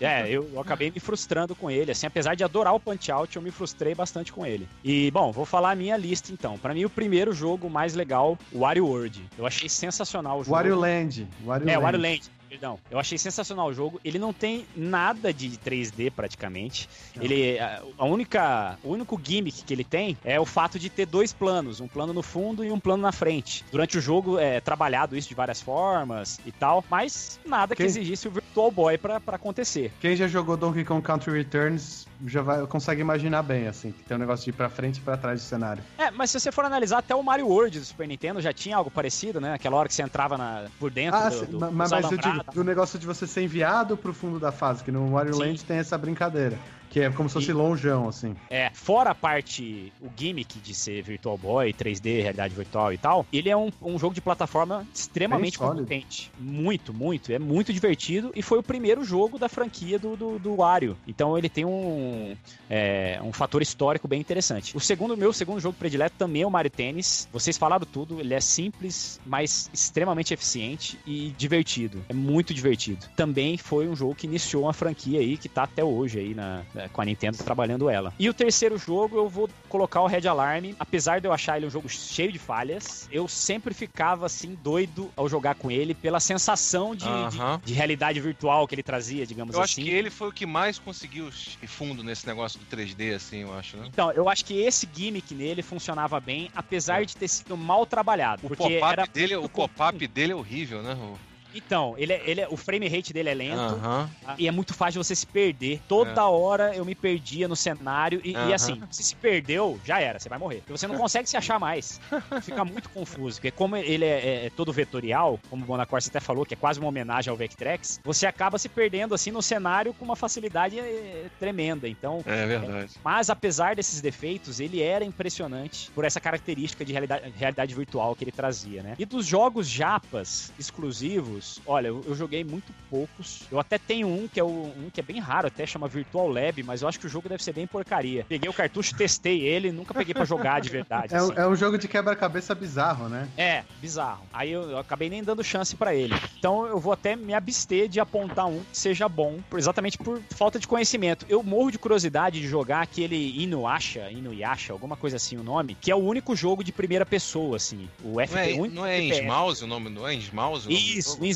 É, é, eu, eu acabei me frustrando com ele. Assim, apesar de adorar o Punch Out, eu me frustrei bastante com ele. E, bom, vou falar a minha lista então. Pra mim, o primeiro jogo mais legal, o Wario World. Eu achei sensacional o jogo. Wario Land. Wario É, Land. Wario Land. Perdão. Eu achei sensacional o jogo. Ele não tem nada de 3D praticamente. Não. Ele a a única, o único gimmick que ele tem é o fato de ter dois planos, um plano no fundo e um plano na frente. Durante o jogo é trabalhado isso de várias formas e tal, mas nada que Quem- exigisse o Virtual Boy pra pra acontecer. Quem já jogou Donkey Kong Country Returns já vai, consegue imaginar bem, assim, que tem um negócio de ir pra frente e pra trás do cenário. É, mas se você for analisar, até o Mario World do Super Nintendo já tinha algo parecido, né? Aquela hora que você entrava na, por dentro Ah, do, do, mas, mas eu digo, do negócio de você ser enviado pro fundo da fase, que no Wario Sim. Land tem essa brincadeira. Que é como se fosse E- longeão, assim. É, fora a parte, o gimmick de ser Virtual Boy, 3D, realidade virtual e tal, ele é um, um jogo de plataforma extremamente competente. Muito, muito. É muito divertido e foi o primeiro jogo da franquia do, do, do Wario. Então ele tem um, é, um fator histórico bem interessante. O segundo, meu segundo jogo predileto também é o Mario Tennis. Vocês falaram tudo, ele é simples, mas extremamente eficiente e divertido. É muito divertido. Também foi um jogo que iniciou uma franquia aí que tá até hoje aí na, na- com a Nintendo trabalhando ela. E o terceiro jogo eu vou colocar o Red Alarm. Apesar de eu achar ele um jogo cheio de falhas, eu sempre ficava assim doido ao jogar com ele pela sensação de, de- Aham. de realidade virtual que ele trazia, digamos Eu assim. acho que ele foi o que mais conseguiu ir fundo nesse negócio do 3D, assim, eu acho, né? Então, eu acho que esse gimmick nele funcionava bem, apesar de ter sido mal trabalhado. O porque pop-up era dele, o pop-up dele é horrível, né? O- Então, ele é, ele é- o frame rate dele é lento. Aham. E é muito fácil você se perder. Toda hora eu me perdia no cenário. E, e Aham. assim, se se perdeu, já era, você vai morrer. Porque você não consegue se achar mais. Fica muito confuso. Porque como ele é, é- é todo vetorial, como o Bonacorsi até falou, que é quase uma homenagem ao Vectrex, você acaba se perdendo assim no cenário com uma facilidade é, tremenda. Então, É verdade. mas apesar desses defeitos, ele era impressionante por essa característica de realidade, realidade virtual que ele trazia, né? E dos jogos japas exclusivos, olha, eu, eu joguei muito poucos. Eu até tenho um que é o- um que é bem raro, até chama Virtual Lab, mas eu acho que o jogo deve ser bem porcaria. Peguei o cartucho, testei ele, nunca peguei pra jogar de verdade. É, um- assim. é um jogo de quebra-cabeça bizarro, né? É, bizarro. Aí eu, eu acabei nem dando chance pra ele. Então eu vou até me abster de apontar um que seja bom, por- exatamente por falta de conhecimento. Eu morro de curiosidade de jogar aquele Inuyasha, Inuyasha, alguma coisa assim o nome, que é o único jogo de primeira pessoa, assim. O Não é, FP1. não é Innsmouse o nome? Não é Innsmouse o nome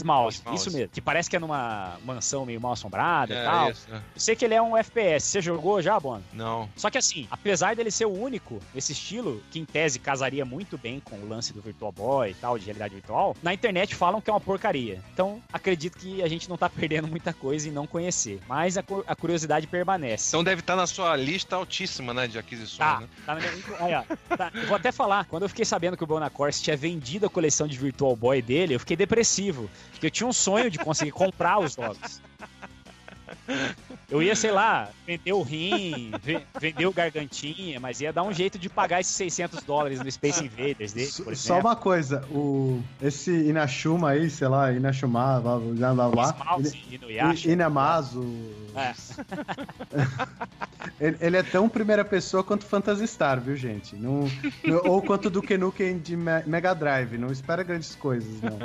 do Isso, mesmo. Que parece que é numa mansão meio mal assombrada e É, tal. isso, é. Eu sei que ele é um FPS. Você jogou já, Bono? Não. Só que assim, apesar dele ser o único nesse estilo, que em tese casaria muito bem com o lance do Virtual Boy e tal, de realidade virtual, na internet falam que é uma porcaria. Então, acredito que a gente não tá perdendo muita coisa em não conhecer. Mas a, a curiosidade permanece. Então deve estar na sua lista altíssima, né, de aquisições, Tá, né? tá na minha... Aí, ó, tá. Eu vou até falar, quando eu fiquei sabendo que o Bonacorsi tinha vendido a coleção de Virtual Boy dele, eu fiquei depressivo. Porque eu tinha um sonho de conseguir comprar os jogos. Eu ia, sei lá, vender o rim, ve- vender o gargantinha, mas ia dar um jeito de pagar esses 600 dólares no Space Invaders dele, por Só exemplo. uma coisa, o, esse Inashuma aí, sei lá, Inashuma, blá blá blá blá, Inamazu. É. ele, ele é tão primeira pessoa quanto Phantasy Star, viu, gente? Não, não- ou quanto Duke Nukem de Me- Mega Drive. Não espera grandes coisas, não.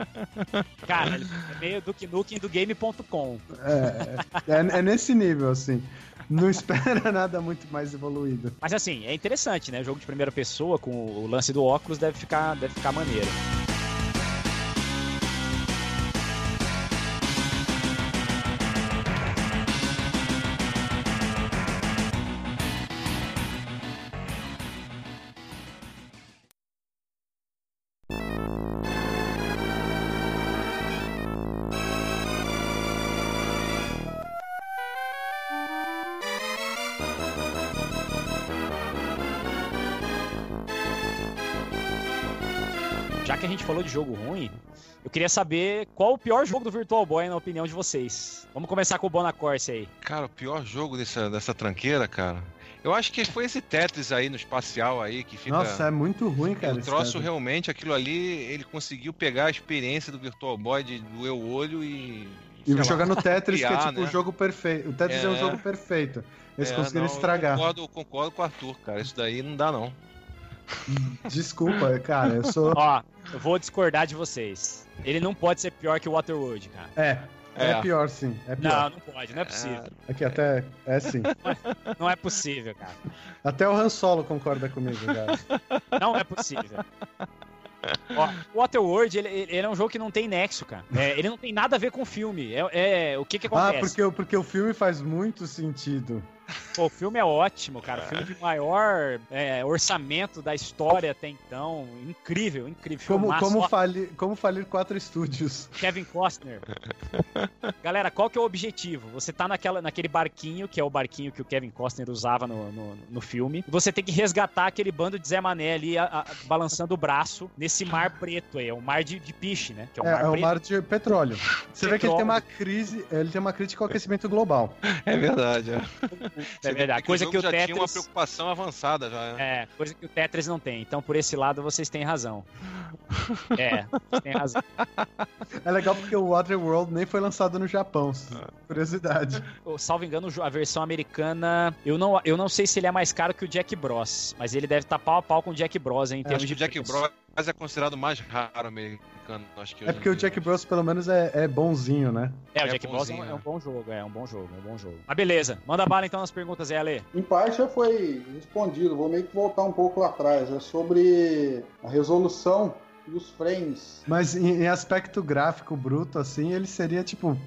Cara, ele é meio Duke Nukem do Game.com. É, é, é nesse nível, assim. Não espera nada muito mais evoluído. Mas assim, é interessante, né? O jogo de primeira pessoa com o lance do óculos deve ficar, deve ficar maneiro. Falou de jogo ruim, eu queria saber qual o pior jogo do Virtual Boy, na opinião de vocês. Vamos começar com o Bonacorse aí. Cara, o pior jogo dessa, dessa tranqueira, cara. Eu acho que foi esse Tetris aí no espacial aí que fica. Nossa, é muito ruim, cara. o troço realmente, aquilo ali, ele conseguiu pegar a experiência do Virtual Boy de doer o olho e. E jogar no Tetris, que é tipo né? o jogo perfeito. O Tetris é, um É. jogo perfeito. Eles É, conseguiram não, eu estragar. Concordo, concordo com o Arthur, cara. Isso daí não dá, não. Desculpa, cara, eu sou. Ó, eu vou discordar de vocês. Ele não pode ser pior que o Waterworld, cara. É, é, É. pior sim. É Não, pior. não pode, não é possível. Aqui até. É sim. Não é possível, cara. Até o Han Solo concorda comigo, cara. Não é possível. Ó, o Waterworld, ele, ele é um jogo que não tem nexo, cara. É, ele não tem nada a ver com o filme. É, é- o que que Ah, acontece? porque, o- porque o filme faz muito sentido. Pô, o filme é ótimo, cara. O filme de maior é, orçamento da história até então. Incrível, incrível. Como, Filmaço. como, falir, como falir quatro estúdios. Kevin Costner. Galera, qual que é o objetivo? Você tá naquela, naquele barquinho, que é o barquinho que o Kevin Costner usava no, no, no filme. Você tem que resgatar aquele bando de Zé Mané ali, a- a- balançando o braço nesse mar preto aí. É o mar de, de piche, né? Que é o É, mar é o preto. mar de petróleo. Você vê que ele tem Petróleo. uma crise, ele tem uma crítica ao aquecimento global. É verdade, é. É verdade. Coisa o que o já tinha uma Tetris... preocupação avançada já. né? É, coisa que o Tetris não tem. Então, por esse lado, vocês têm razão. É, vocês têm razão. É legal porque o Waterworld nem foi lançado no Japão. Curiosidade. Eu, Salvo engano, a versão americana, eu não, eu não sei se ele é mais caro que o Jack Bros, mas ele deve estar pau a pau com o Jack Bros em termos Acho que de o Jack preço. Bros é considerado mais raro americano. Acho que É porque o. Jack Bros pelo menos é, é bonzinho, né? É, o É Jack Bros é um, bonzinho, é um bom jogo, é um bom jogo, é um bom jogo. Mas beleza, manda bala então nas perguntas aí, Ale. Em parte já foi respondido, vou meio que voltar um pouco lá atrás. É sobre a resolução e os frames. Mas em, em aspecto gráfico bruto, assim, ele seria tipo.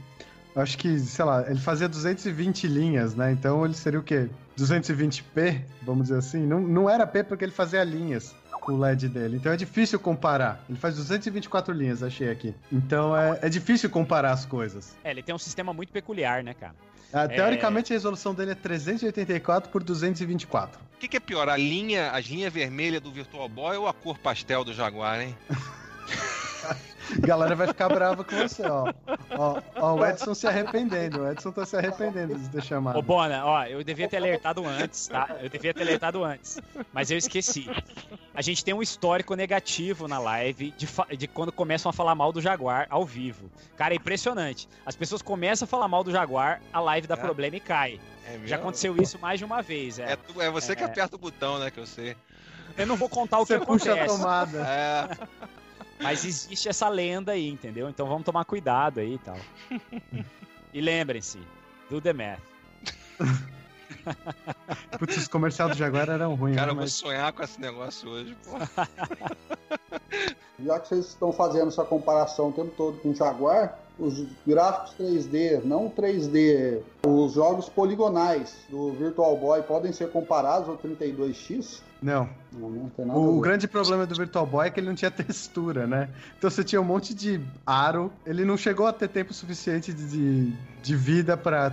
Acho que, sei lá, ele fazia 220 linhas, né? Então ele seria o quê? 220p, vamos dizer assim. Não, não era P porque ele fazia linhas com o LED dele. Então é difícil comparar. Ele faz 224 linhas, achei aqui. Então é, é difícil comparar as coisas. É, ele tem um sistema muito peculiar, né, cara? Ah, Teoricamente a resolução dele é 384 por 224. O que, que é pior, a linha, as linhas vermelhas do Virtual Boy ou a cor pastel do Jaguar, hein? A galera vai ficar brava com você, ó. Ó, ó, o Edson se arrependendo. O Edson tá se arrependendo de ter chamado. Ô, Bona, ó, eu devia ter alertado antes, tá? Eu devia ter alertado antes, mas eu esqueci. A gente tem um histórico negativo na live de, de quando começam a falar mal do Jaguar ao vivo. Cara, é impressionante. As pessoas começam a falar mal do Jaguar, a live dá É. problema e cai. É? Já aconteceu isso mais de uma vez, É, é. tu- é você que É. aperta o botão, né? Que eu sei. Eu não vou contar o que Você puxa a acontece, tomada. É, mas existe essa lenda aí, entendeu? Então vamos tomar cuidado aí e tal. E lembrem-se, do The Math. Putz, os comerciais do Jaguar eram ruins, cara, né? eu vou Mas... sonhar com esse negócio hoje, pô. Já que vocês estão fazendo essa comparação o tempo todo com o Jaguar, os gráficos 3D, não 3D, os jogos poligonais do Virtual Boy podem ser comparados ao 32X? Não. Não, não tem nada O, ver. grande problema do Virtual Boy é que ele não tinha textura, né? Então você tinha um monte de aro, ele não chegou a ter tempo suficiente de, de, de vida para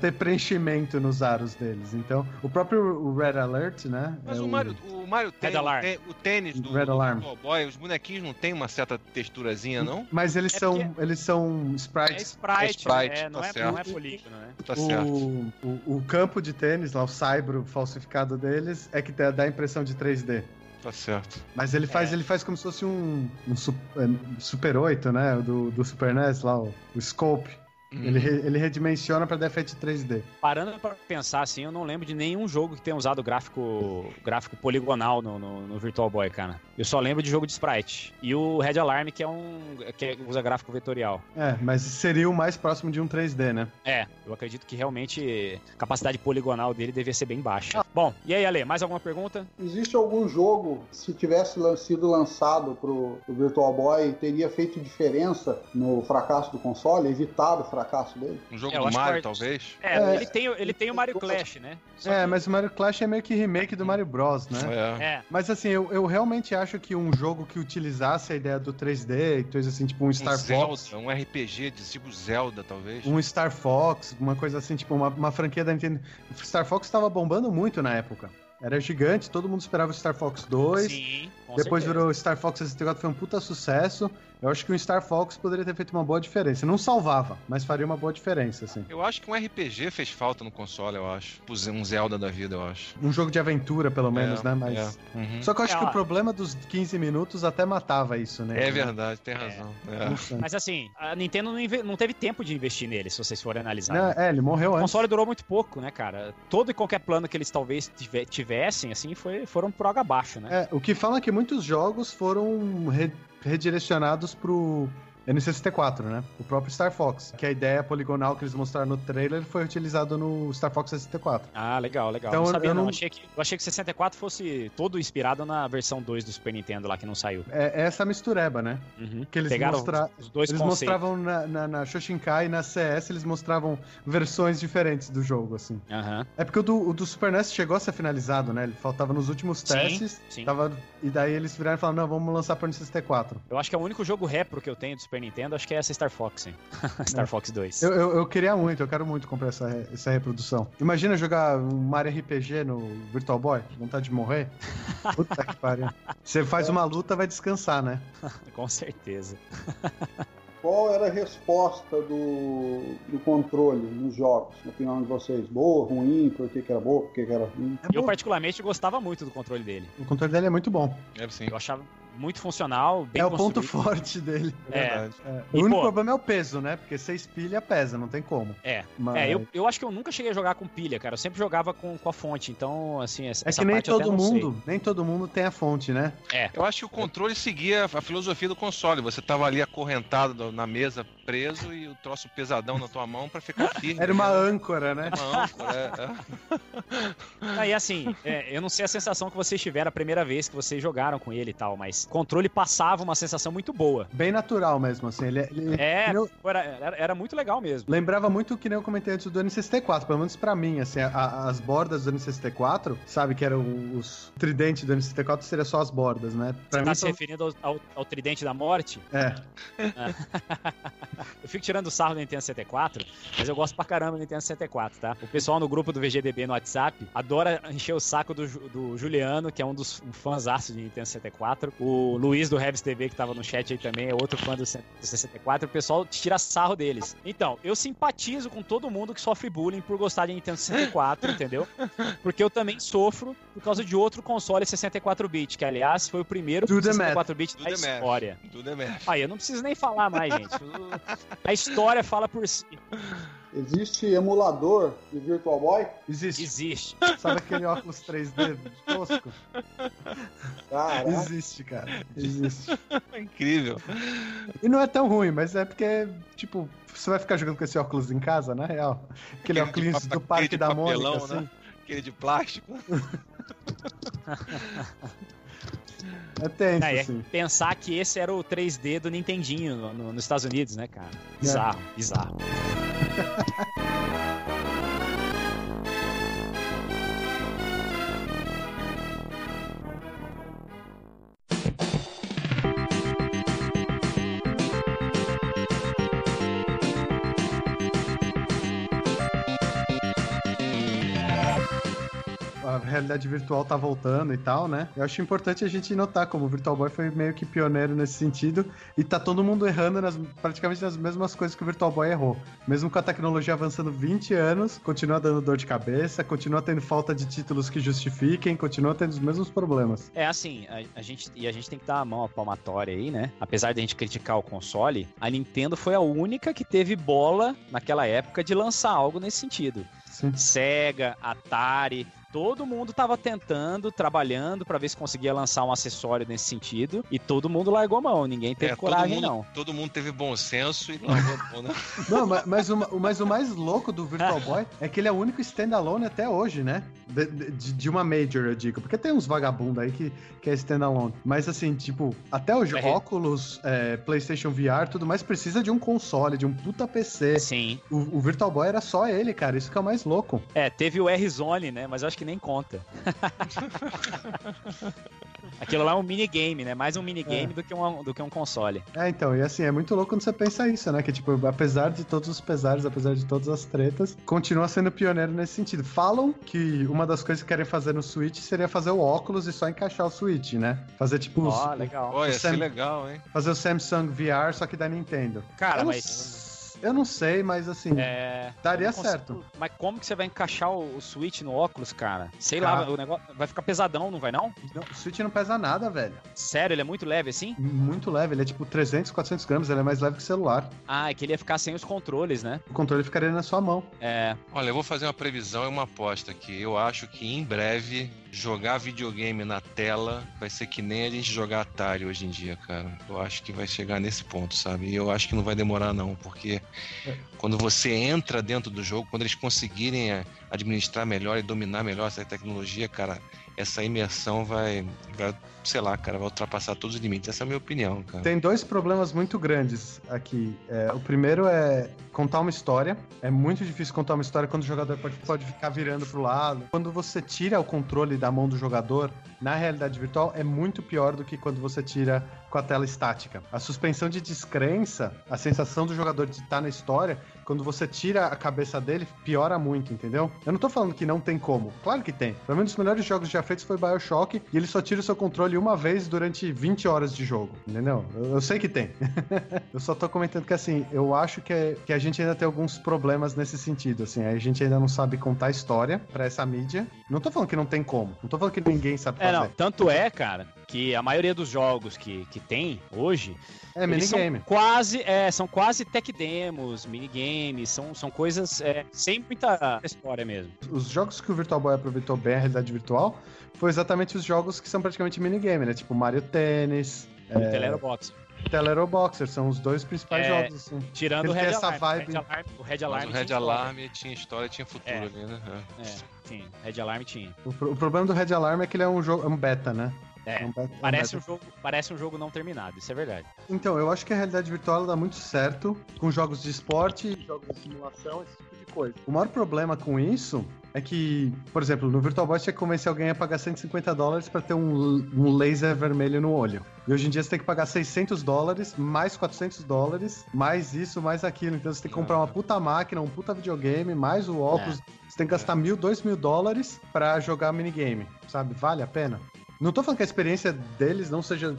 ter preenchimento nos aros deles. Então, o próprio o Red Alert, né? Mas é o Mario, o Mario tem, Red Alarm. tem- o tênis do, Red do Alarm. Virtual Boy, os bonequinhos não tem uma certa texturazinha, não? Mas eles É são porque- eles são É sprites. sprite, É sprite, né? não, tá é, não é polígono, né? Tá certo. O, o, o campo de tênis, lá, o saibro falsificado deles, é que dá dá a impressão de 3D. Tá certo. Mas ele faz, É. ele faz como se fosse um, um é, Super 8, né? Do, do Super NES lá, o, o Scope. Uhum. Ele, re- ele redimensiona pra dar efeito 3D. Parando pra pensar assim, eu não lembro de nenhum jogo que tenha usado gráfico, gráfico poligonal no, no, no Virtual Boy, cara. Eu só lembro de jogo de sprite. E o Red Alarm, que é um. que é- usa gráfico vetorial. É, mas seria o mais próximo de um 3D, né? É, eu acredito que realmente a capacidade poligonal dele devia ser bem baixa. Bom, e aí, Ale, mais alguma pergunta? Existe algum jogo, se tivesse sido lançado pro, pro Virtual Boy, teria feito diferença no fracasso do console, evitado o fracasso dele? Um jogo É, do Mario, que- talvez? É, É. ele, tem, o- ele tem o Mario Clash, né? Só é, que- mas o Mario Clash é meio que remake do Mario Bros, né? É. É, Mas assim, eu, eu realmente acho que um jogo que utilizasse a ideia do 3D e coisa assim, tipo um Star um Fox. Zelda, um RPG de tipo Zelda, talvez. Um Star Fox, uma coisa assim, tipo uma, uma franquia da Nintendo. Star Fox estava bombando muito na época. Era gigante, todo mundo esperava o Star Fox 2. sim, Depois certeza. virou Star Fox 64, foi um puta sucesso. Eu acho que o Star Fox poderia ter feito uma boa diferença. Não salvava, mas faria uma boa diferença, assim. Eu acho que um RPG fez falta no console, eu acho. Um Zelda da vida, eu acho. Um jogo de aventura, pelo menos, É, né? Mas. é. Uhum. Só que eu acho É, que ó. o problema dos 15 minutos até matava isso, né? É verdade, tem razão. É. Nossa. Mas assim, a Nintendo não, inve- não teve tempo de investir nele, se vocês forem analisar. Não, é, ele morreu O antes. console durou muito pouco, né, cara? Todo e qualquer plano que eles talvez tive- tivessem, assim, foi, foram pro água abaixo, né? É, o que fala é que muitos jogos foram re- redirecionados pro N64, né? O próprio Star Fox. Que a ideia poligonal que eles mostraram no trailer foi utilizado no Star Fox 64. Ah, legal, legal. Então, não sabia, eu não. não- Achei que, eu achei que 64 fosse todo inspirado na versão 2 do Super Nintendo lá, que não saiu. É, é essa mistureba, né? Uhum. Que eles Pegaram mostra- os, dois Eles conceitos. mostravam na, na, na Shoshinkai e na CS, eles mostravam versões diferentes do jogo, assim. Aham. É porque o do, o do Super NES chegou a ser finalizado, né? Ele faltava nos últimos Sim, testes. sim. Tava, e daí eles viraram e falaram, não, vamos lançar pro N64. Eu acho que é o único jogo repro que eu tenho do Super Nintendo, acho que é essa Star Fox, hein? Star É. Fox 2. Eu, eu, eu queria muito, eu quero muito comprar essa, essa reprodução. Imagina jogar um Mario RPG no Virtual Boy, vontade de morrer. Puta que pariu. Você faz uma luta, vai descansar, né? Com certeza. Qual era a resposta do, do controle nos jogos, na opinião de vocês? Boa, ruim, por que, que era boa, por que, que era ruim? É Eu, particularmente, gostava muito do controle dele. O controle dele é muito bom. É sim. Eu achava muito funcional, bem é o ponto construído. forte dele. É É. verdade. É. E, O único pô- problema é o peso, né? Porque você espilha, pesa, não tem como. É. Mas... É, eu, eu acho que eu nunca cheguei a jogar com pilha, cara. Eu sempre jogava com, com a fonte. Então, assim, essa É que nem todo mundo, nem todo mundo tem a fonte, né? É. Eu acho que o controle seguia a filosofia do console. Você tava ali acorrentado do- na mesa, preso, e o troço pesadão na tua mão pra ficar firme. Era uma né? âncora, né? Uma âncora, é, é. Aí, assim, é, eu não sei a sensação que vocês tiveram a primeira vez que vocês jogaram com ele e tal, mas controle passava uma sensação muito boa. Bem natural mesmo, assim. Ele, ele- É, nem eu- pô, era, era, era muito legal mesmo. Lembrava muito o que nem eu comentei antes do N64, pelo menos pra mim, assim, a- as bordas do N64, sabe, que eram os tridentes do N64, seria só as bordas, né? Pra Você mim, tá se referindo ao, ao- ao Tridente da Morte? é, Eu fico tirando sarro do Nintendo 64, mas eu gosto pra caramba do Nintendo 64, tá? O pessoal no grupo do VGDB no WhatsApp adora encher o saco do, do Juliano, que é um dos um fãzaço de Nintendo 64. O Luiz do Rebs TV, que tava no chat aí também, é outro fã do, C- do 64. O pessoal tira sarro deles. Então, eu simpatizo com todo mundo que sofre bullying por gostar de Nintendo 64, entendeu? Porque eu também sofro por causa de outro console 64-bit, que aliás foi o primeiro Do the math. 64-bit Do da história. Aí, eu não preciso nem falar mais, gente. O- A história fala por si. Existe emulador de Virtual Boy? existe. Existe. Sabe aquele óculos 3D tosco? Caraca. Existe, cara. Existe. Incrível. E não é tão ruim, mas é porque, tipo, você vai ficar jogando com esse óculos em casa, na real. Aquele, Aquele óculos do Parque aquele de da Mônica, papelão, assim. né? Aquele de plástico. É tenso, é. assim. Pensar que esse era o 3D do Nintendinho no- no- nos Estados Unidos, né, cara? Bizarro, bizarro. realidade virtual tá voltando e tal, né? Eu acho importante a gente notar como o Virtual Boy foi meio que pioneiro nesse sentido e tá todo mundo errando nas, praticamente nas mesmas coisas que o Virtual Boy errou. Mesmo com a tecnologia avançando 20 anos, continua dando dor de cabeça, continua tendo falta de títulos que justifiquem, continua tendo os mesmos problemas. É assim, a, a gente, e a gente tem que dar a mão à palmatória aí, né? Apesar de a gente criticar o console, a Nintendo foi a única que teve bola naquela época de lançar algo nesse sentido. Sim. Sega, Atari, todo mundo tava tentando, trabalhando pra ver se conseguia lançar um acessório nesse sentido, e todo mundo largou a mão, ninguém teve É, todo, coragem mundo, não. todo mundo teve bom senso e largou a mão, né? Não, mas, mas, o, mas o mais louco do Virtual Boy é que ele é o único standalone até hoje, né? De, de, de uma Major, eu digo. Porque tem uns vagabundos aí que, que é standalone. Mas assim, tipo, até hoje, É. óculos, é, PlayStation VR, tudo mais precisa de um console, de um puta PC. Sim. O, o Virtual Boy era só ele, cara. Isso que é o mais louco. É, teve o R-Zone, né? Mas eu acho que nem conta. Aquilo lá é um minigame, né? Mais um minigame É. do, que um, do que um console. É, então, e assim, é muito louco quando você pensa isso, né? Que, tipo, apesar de todos os pesares, apesar de todas as tretas, continua sendo pioneiro nesse sentido. Falam que uma das coisas que querem fazer no Switch seria fazer o óculos e só encaixar o Switch, né? Fazer, tipo, Ó, legal. Olha, Sam- legal, hein? fazer o Samsung VR, só que da Nintendo. Cara, mas. Eu não sei, mas assim, É, daria consigo- certo. Mas como que você vai encaixar o, o Switch no óculos, cara? Sei Cara. lá, o negócio vai ficar pesadão, não vai não? Não, o Switch não pesa nada, velho. Sério, ele é muito leve assim? Muito leve, ele é tipo 300, 400 gramas, ele é mais leve que o celular. Ah, é que ele ia ficar sem os controles, né? O controle ficaria na sua mão. É. Olha, eu vou fazer uma previsão e uma aposta aqui. Eu acho que em breve jogar videogame na tela vai ser que nem a gente jogar Atari hoje em dia, cara. Eu acho que vai chegar nesse ponto, sabe? E eu acho que não vai demorar não, porque quando você entra dentro do jogo, quando eles conseguirem eh, administrar melhor e dominar melhor essa tecnologia, cara, essa imersão vai, vai sei lá, cara, vai ultrapassar todos os limites. Essa é a minha opinião, cara. Tem dois problemas muito grandes aqui. É, o primeiro é contar uma história. É muito difícil contar uma história quando o jogador pode, pode ficar virando pro lado. Quando você tira o controle da mão do jogador, na realidade virtual, é muito pior do que quando você tira com a tela estática. A suspensão de descrença, a sensação do jogador de estar na história, quando você tira a cabeça dele, piora muito, entendeu? Eu não tô falando que não tem como. Claro que tem. Pra mim, um dos melhores jogos já feitos foi Bioshock, e ele só tira o seu controle uma vez durante 20 horas de jogo, entendeu? Eu, eu sei que tem. eu só tô comentando que, assim, eu acho que, é- que a gente ainda tem alguns problemas nesse sentido, assim. A gente ainda não sabe contar história pra essa mídia. Não tô falando que não tem como. Não tô falando que ninguém sabe É, fazer. não. Tanto é, cara, que a maioria dos jogos que, que tem hoje É, Eles são minigame. quase, é, são quase tech demos, minigames, são, são coisas é, sem muita história mesmo. Os jogos que o Virtual Boy aproveitou bem a realidade virtual foi exatamente os jogos que são praticamente minigame, né? Tipo Mario Tennis, É... Telero Box. Telero Boxer, são os dois principais É, jogos, assim. Tirando Ele o Red tem essa Alarm. vibe- O Red Alarm, o Red Mas Alarm o tinha Red história. Alarm tinha história, tinha futuro É. ali, né? É. É, sim, Red Alarm tinha. O, pro- o problema do Red Alarm é que ele é um jogo, é um beta, né? É, um é um parece, beta. um jogo, parece um jogo não terminado, isso é verdade. Então, eu acho que a realidade virtual dá muito certo com jogos de esporte, jogos de simulação, esse tipo de coisa. O maior problema com isso é que, por exemplo, no Virtual Boy você tinha que convencer alguém a pagar 150 dólares pra ter um, um laser vermelho no olho. E hoje em dia você tem que pagar 600 dólares, mais 400 dólares, mais isso, mais aquilo. Então você tem que comprar uma puta máquina, um puta videogame, mais o óculos. Você tem que gastar mil, dois mil dólares pra jogar minigame, sabe? Vale a pena? Não tô falando que a experiência deles não seja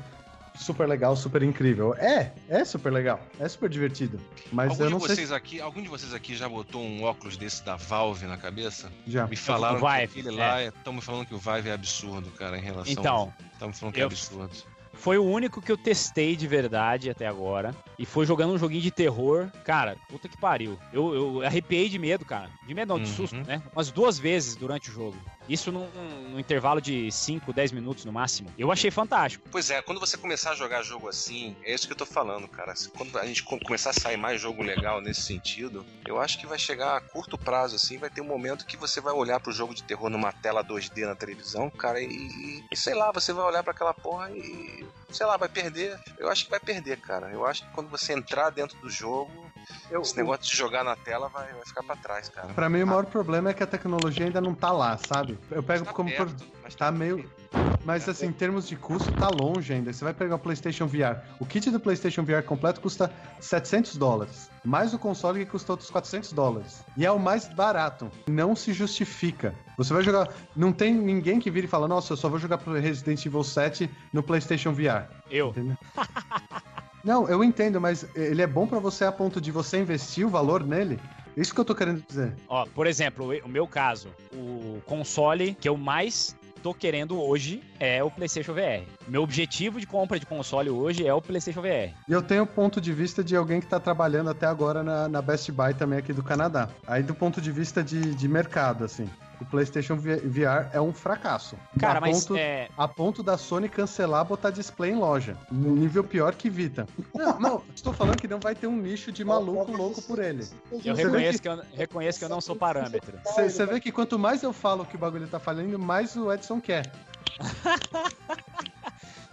super legal, super incrível. É, é super legal, é super divertido. Mas Algum eu de não sei vocês aqui, algum de vocês aqui já botou um óculos desse da Valve na cabeça? já. Me falaram o Vive, que aquele lá, estão me falando que o Vive é absurdo, cara, em relação. Então, estão me falando que é eu- absurdo. foi o único que eu testei de verdade até agora. E foi jogando um joguinho de terror. Cara, puta que pariu. Eu, eu arrepiei de medo, cara. De medo não, de Uhum. susto, né? Umas duas vezes durante o jogo. Isso num, num intervalo de 5, 10 minutos no máximo. Eu achei fantástico. Pois é, quando você começar a jogar jogo assim, é isso que eu tô falando, cara. Quando a gente co- começar a sair mais jogo legal nesse sentido, eu acho que vai chegar a curto prazo, assim, vai ter um momento que você vai olhar pro jogo de terror numa tela 2D na televisão, cara, e, e sei lá, você vai olhar pra aquela porra e, sei lá, vai perder. Eu acho que vai perder, cara. Eu acho que quando você entrar dentro do jogo, Eu, esse negócio de jogar na tela vai, vai ficar pra trás, cara. Pra mim, o maior problema é que a tecnologia ainda não tá lá, sabe? Eu pego Tá como por. perto, mas Tá meio. Mas assim, em termos de custo, tá longe ainda. Você vai pegar o PlayStation VR. O kit do PlayStation VR completo custa 700 dólares. Mais o console que custa outros 400 dólares. E é o mais barato. Não se justifica. Você vai jogar. Não tem ninguém que vire e fala: Nossa, eu só vou jogar pro Resident Evil 7 no PlayStation VR. Eu. Entendeu? Não, eu entendo, mas ele é bom pra você a ponto de você investir o valor nele. Isso que eu tô querendo dizer. Ó, por exemplo, o meu caso, o console que eu mais tô querendo hoje é o PlayStation VR. Meu objetivo de compra de console hoje é o PlayStation VR. E eu tenho o ponto de vista de alguém que tá trabalhando até agora na, na Best Buy também aqui do Canadá. Aí do ponto de vista de, de mercado, assim. O PlayStation VR é um fracasso. Cara, a mas ponto, é, a ponto da Sony cancelar botar display em loja. No nível pior que Vita. Não, não, estou falando que não vai ter um nicho de maluco louco por ele. eu Você reconheço que eu, reconheço que eu não sou parâmetro. Você vê que quanto mais eu falo que o bagulho tá falhando, mais o Edson quer.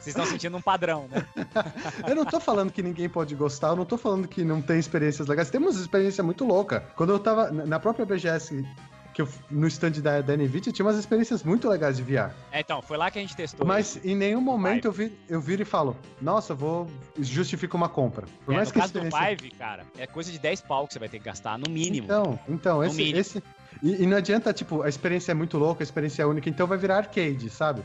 Vocês estão sentindo um padrão, né? Eu não tô falando que ninguém pode gostar, eu não tô falando que não tem experiências legais. Temos experiência muito louca. Quando eu tava na na própria BGS que eu, no stand da, da NVIDIA tinha umas experiências muito legais de VR. É, então, foi lá que a gente testou. Mas em nenhum momento eu, vi, eu viro e falo, nossa, vou. justifico uma compra. Por é, mais no que caso experiência... do Vive, cara, é coisa de 10 pau que você vai ter que gastar, no mínimo. Então, então esse, mínimo. esse. E, e não adianta, tipo, a experiência é muito louca, a experiência é única, então vai virar arcade, sabe?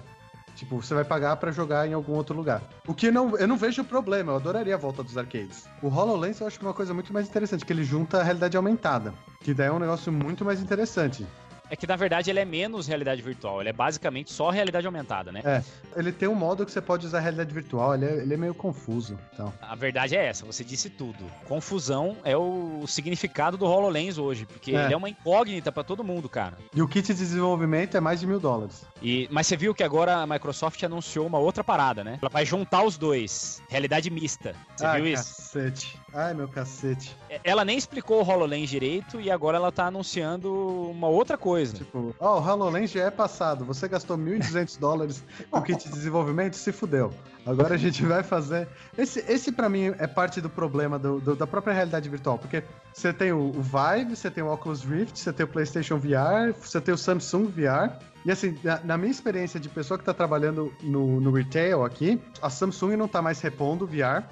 Tipo, você vai pagar para jogar em algum outro lugar. O que não, eu não vejo problema, eu adoraria a volta dos arcades. O HoloLens eu acho que é uma coisa muito mais interessante, que ele junta a realidade aumentada, que daí é um negócio muito mais interessante. É que na verdade ele é menos realidade virtual, ele é basicamente só realidade aumentada, né? É. Ele tem um modo que você pode usar realidade virtual, ele é, ele é meio confuso. Então. A verdade é essa, você disse tudo. Confusão é o significado do HoloLens hoje, porque é. ele é uma incógnita para todo mundo, cara. E o kit de desenvolvimento é mais de mil dólares. E, mas você viu que agora a Microsoft anunciou uma outra parada, né? Ela vai juntar os dois, realidade mista. Você ah, viu isso? Cacete. Ai, meu cacete. É, ela nem explicou o HoloLens direito e agora ela tá anunciando uma outra coisa. Tipo, ó, oh, o HoloLens já é passado. Você gastou 1.200 dólares no kit de desenvolvimento, se fudeu. Agora a gente vai fazer. Esse, esse para mim, é parte do problema do, do, da própria realidade virtual. Porque você tem o, o Vive, você tem o Oculus Rift, você tem o PlayStation VR, você tem o Samsung VR. E assim, na, na, minha experiência de pessoa que está trabalhando no, no retail aqui, a Samsung não está mais repondo o VR.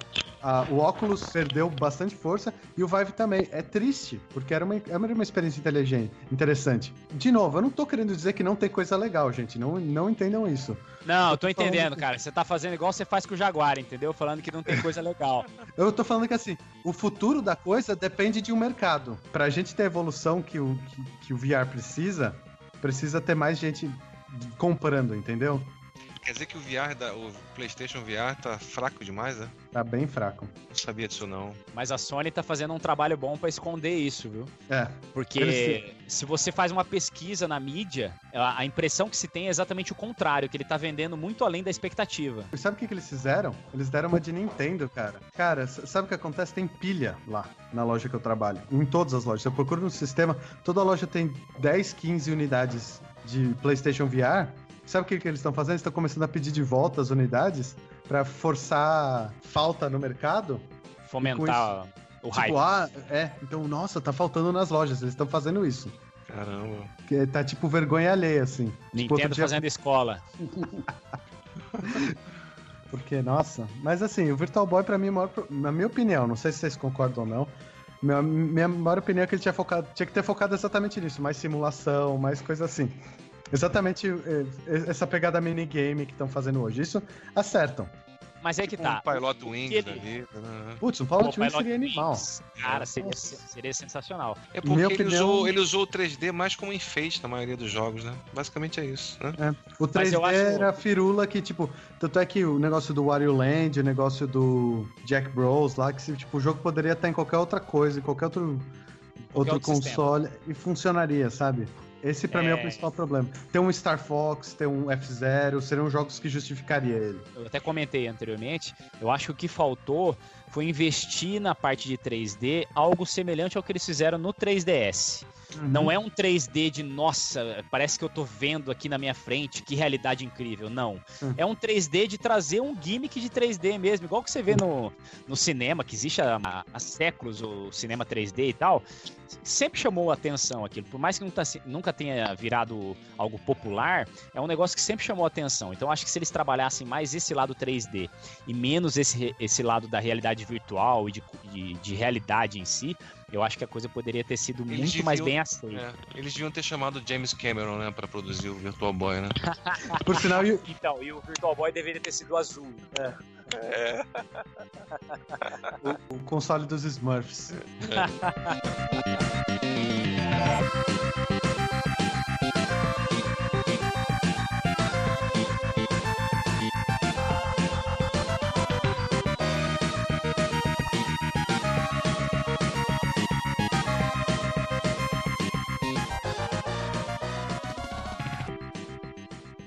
A, o Oculus perdeu bastante força e o Vive também. É triste, porque era uma, era uma experiência inteligente, interessante. De novo, eu não estou querendo dizer que não tem coisa legal, gente. Não, não entendam isso. Não, eu tô, tô entendendo, que... cara. Você tá fazendo igual você faz com o Jaguar, entendeu? Falando que não tem coisa legal. eu tô falando que assim, o futuro da coisa depende de um mercado. Pra gente ter a evolução que o, que, que o VR precisa, precisa ter mais gente comprando, entendeu? Quer dizer que o VR, da, o PlayStation VR tá fraco demais, né? Tá bem fraco. Não sabia disso não. Mas a Sony tá fazendo um trabalho bom para esconder isso, viu? É. Porque se você faz uma pesquisa na mídia, a impressão que se tem é exatamente o contrário, que ele tá vendendo muito além da expectativa. E sabe o que, que eles fizeram? Eles deram uma de Nintendo, cara. Cara, sabe o que acontece? Tem pilha lá na loja que eu trabalho. Em todas as lojas. Eu procuro no sistema, toda loja tem 10, 15 unidades de PlayStation VR Sabe o que, que eles estão fazendo? Eles estão começando a pedir de volta as unidades para forçar falta no mercado. Fomentar o tipo, hype. Ah, é, então, nossa, tá faltando nas lojas. Eles estão fazendo isso. Caramba. Que tá tipo vergonha alheia, assim. Nintendo tipo, dia... fazendo escola. Porque, nossa. Mas assim, o Virtual Boy, pra mim, é maior, na minha opinião, não sei se vocês concordam ou não. Minha, minha maior opinião é que ele tinha, focado, tinha que ter focado exatamente nisso, mais simulação, mais coisa assim. Exatamente é, essa pegada minigame que estão fazendo hoje. Isso acertam. Mas é que tipo tá. Um Pilot Wings ele... ali. Né? Putz, um Pilot Wings seria animal. Cara, seria, seria sensacional. É porque ele, opinião... usou, ele usou o 3D mais como enfeite na maioria dos jogos, né? Basicamente é isso, né? É. O 3D acho... era a firula que, tipo, tanto é que o negócio do Wario Land, o negócio do Jack Bros lá, que tipo, o jogo poderia estar em qualquer outra coisa, em qualquer outro, qualquer outro, outro console sistema. e funcionaria, sabe? Esse para é... mim é o principal problema. Tem um Star Fox, tem um F-Zero, seriam jogos que justificaria ele. Eu até comentei anteriormente, eu acho que o que faltou foi investir na parte de 3D algo semelhante ao que eles fizeram no 3DS. Uhum. Não é um 3D de nossa, parece que eu tô vendo aqui na minha frente, que realidade incrível. Não. Uhum. É um 3D de trazer um gimmick de 3D mesmo, igual que você vê no, no cinema, que existe há, há séculos o cinema 3D e tal. Sempre chamou atenção aquilo. Por mais que nunca, nunca tenha virado algo popular, é um negócio que sempre chamou atenção. Então acho que se eles trabalhassem mais esse lado 3D e menos esse, esse lado da realidade virtual e de, de, de realidade em si, eu acho que a coisa poderia ter sido eles muito deviam, mais bem aceita. É, eles deviam ter chamado James Cameron, né, para produzir o Virtual Boy, né? Por sinal, e... então, e o Virtual Boy deveria ter sido azul. É. é. o, o, console dos Smurfs. É.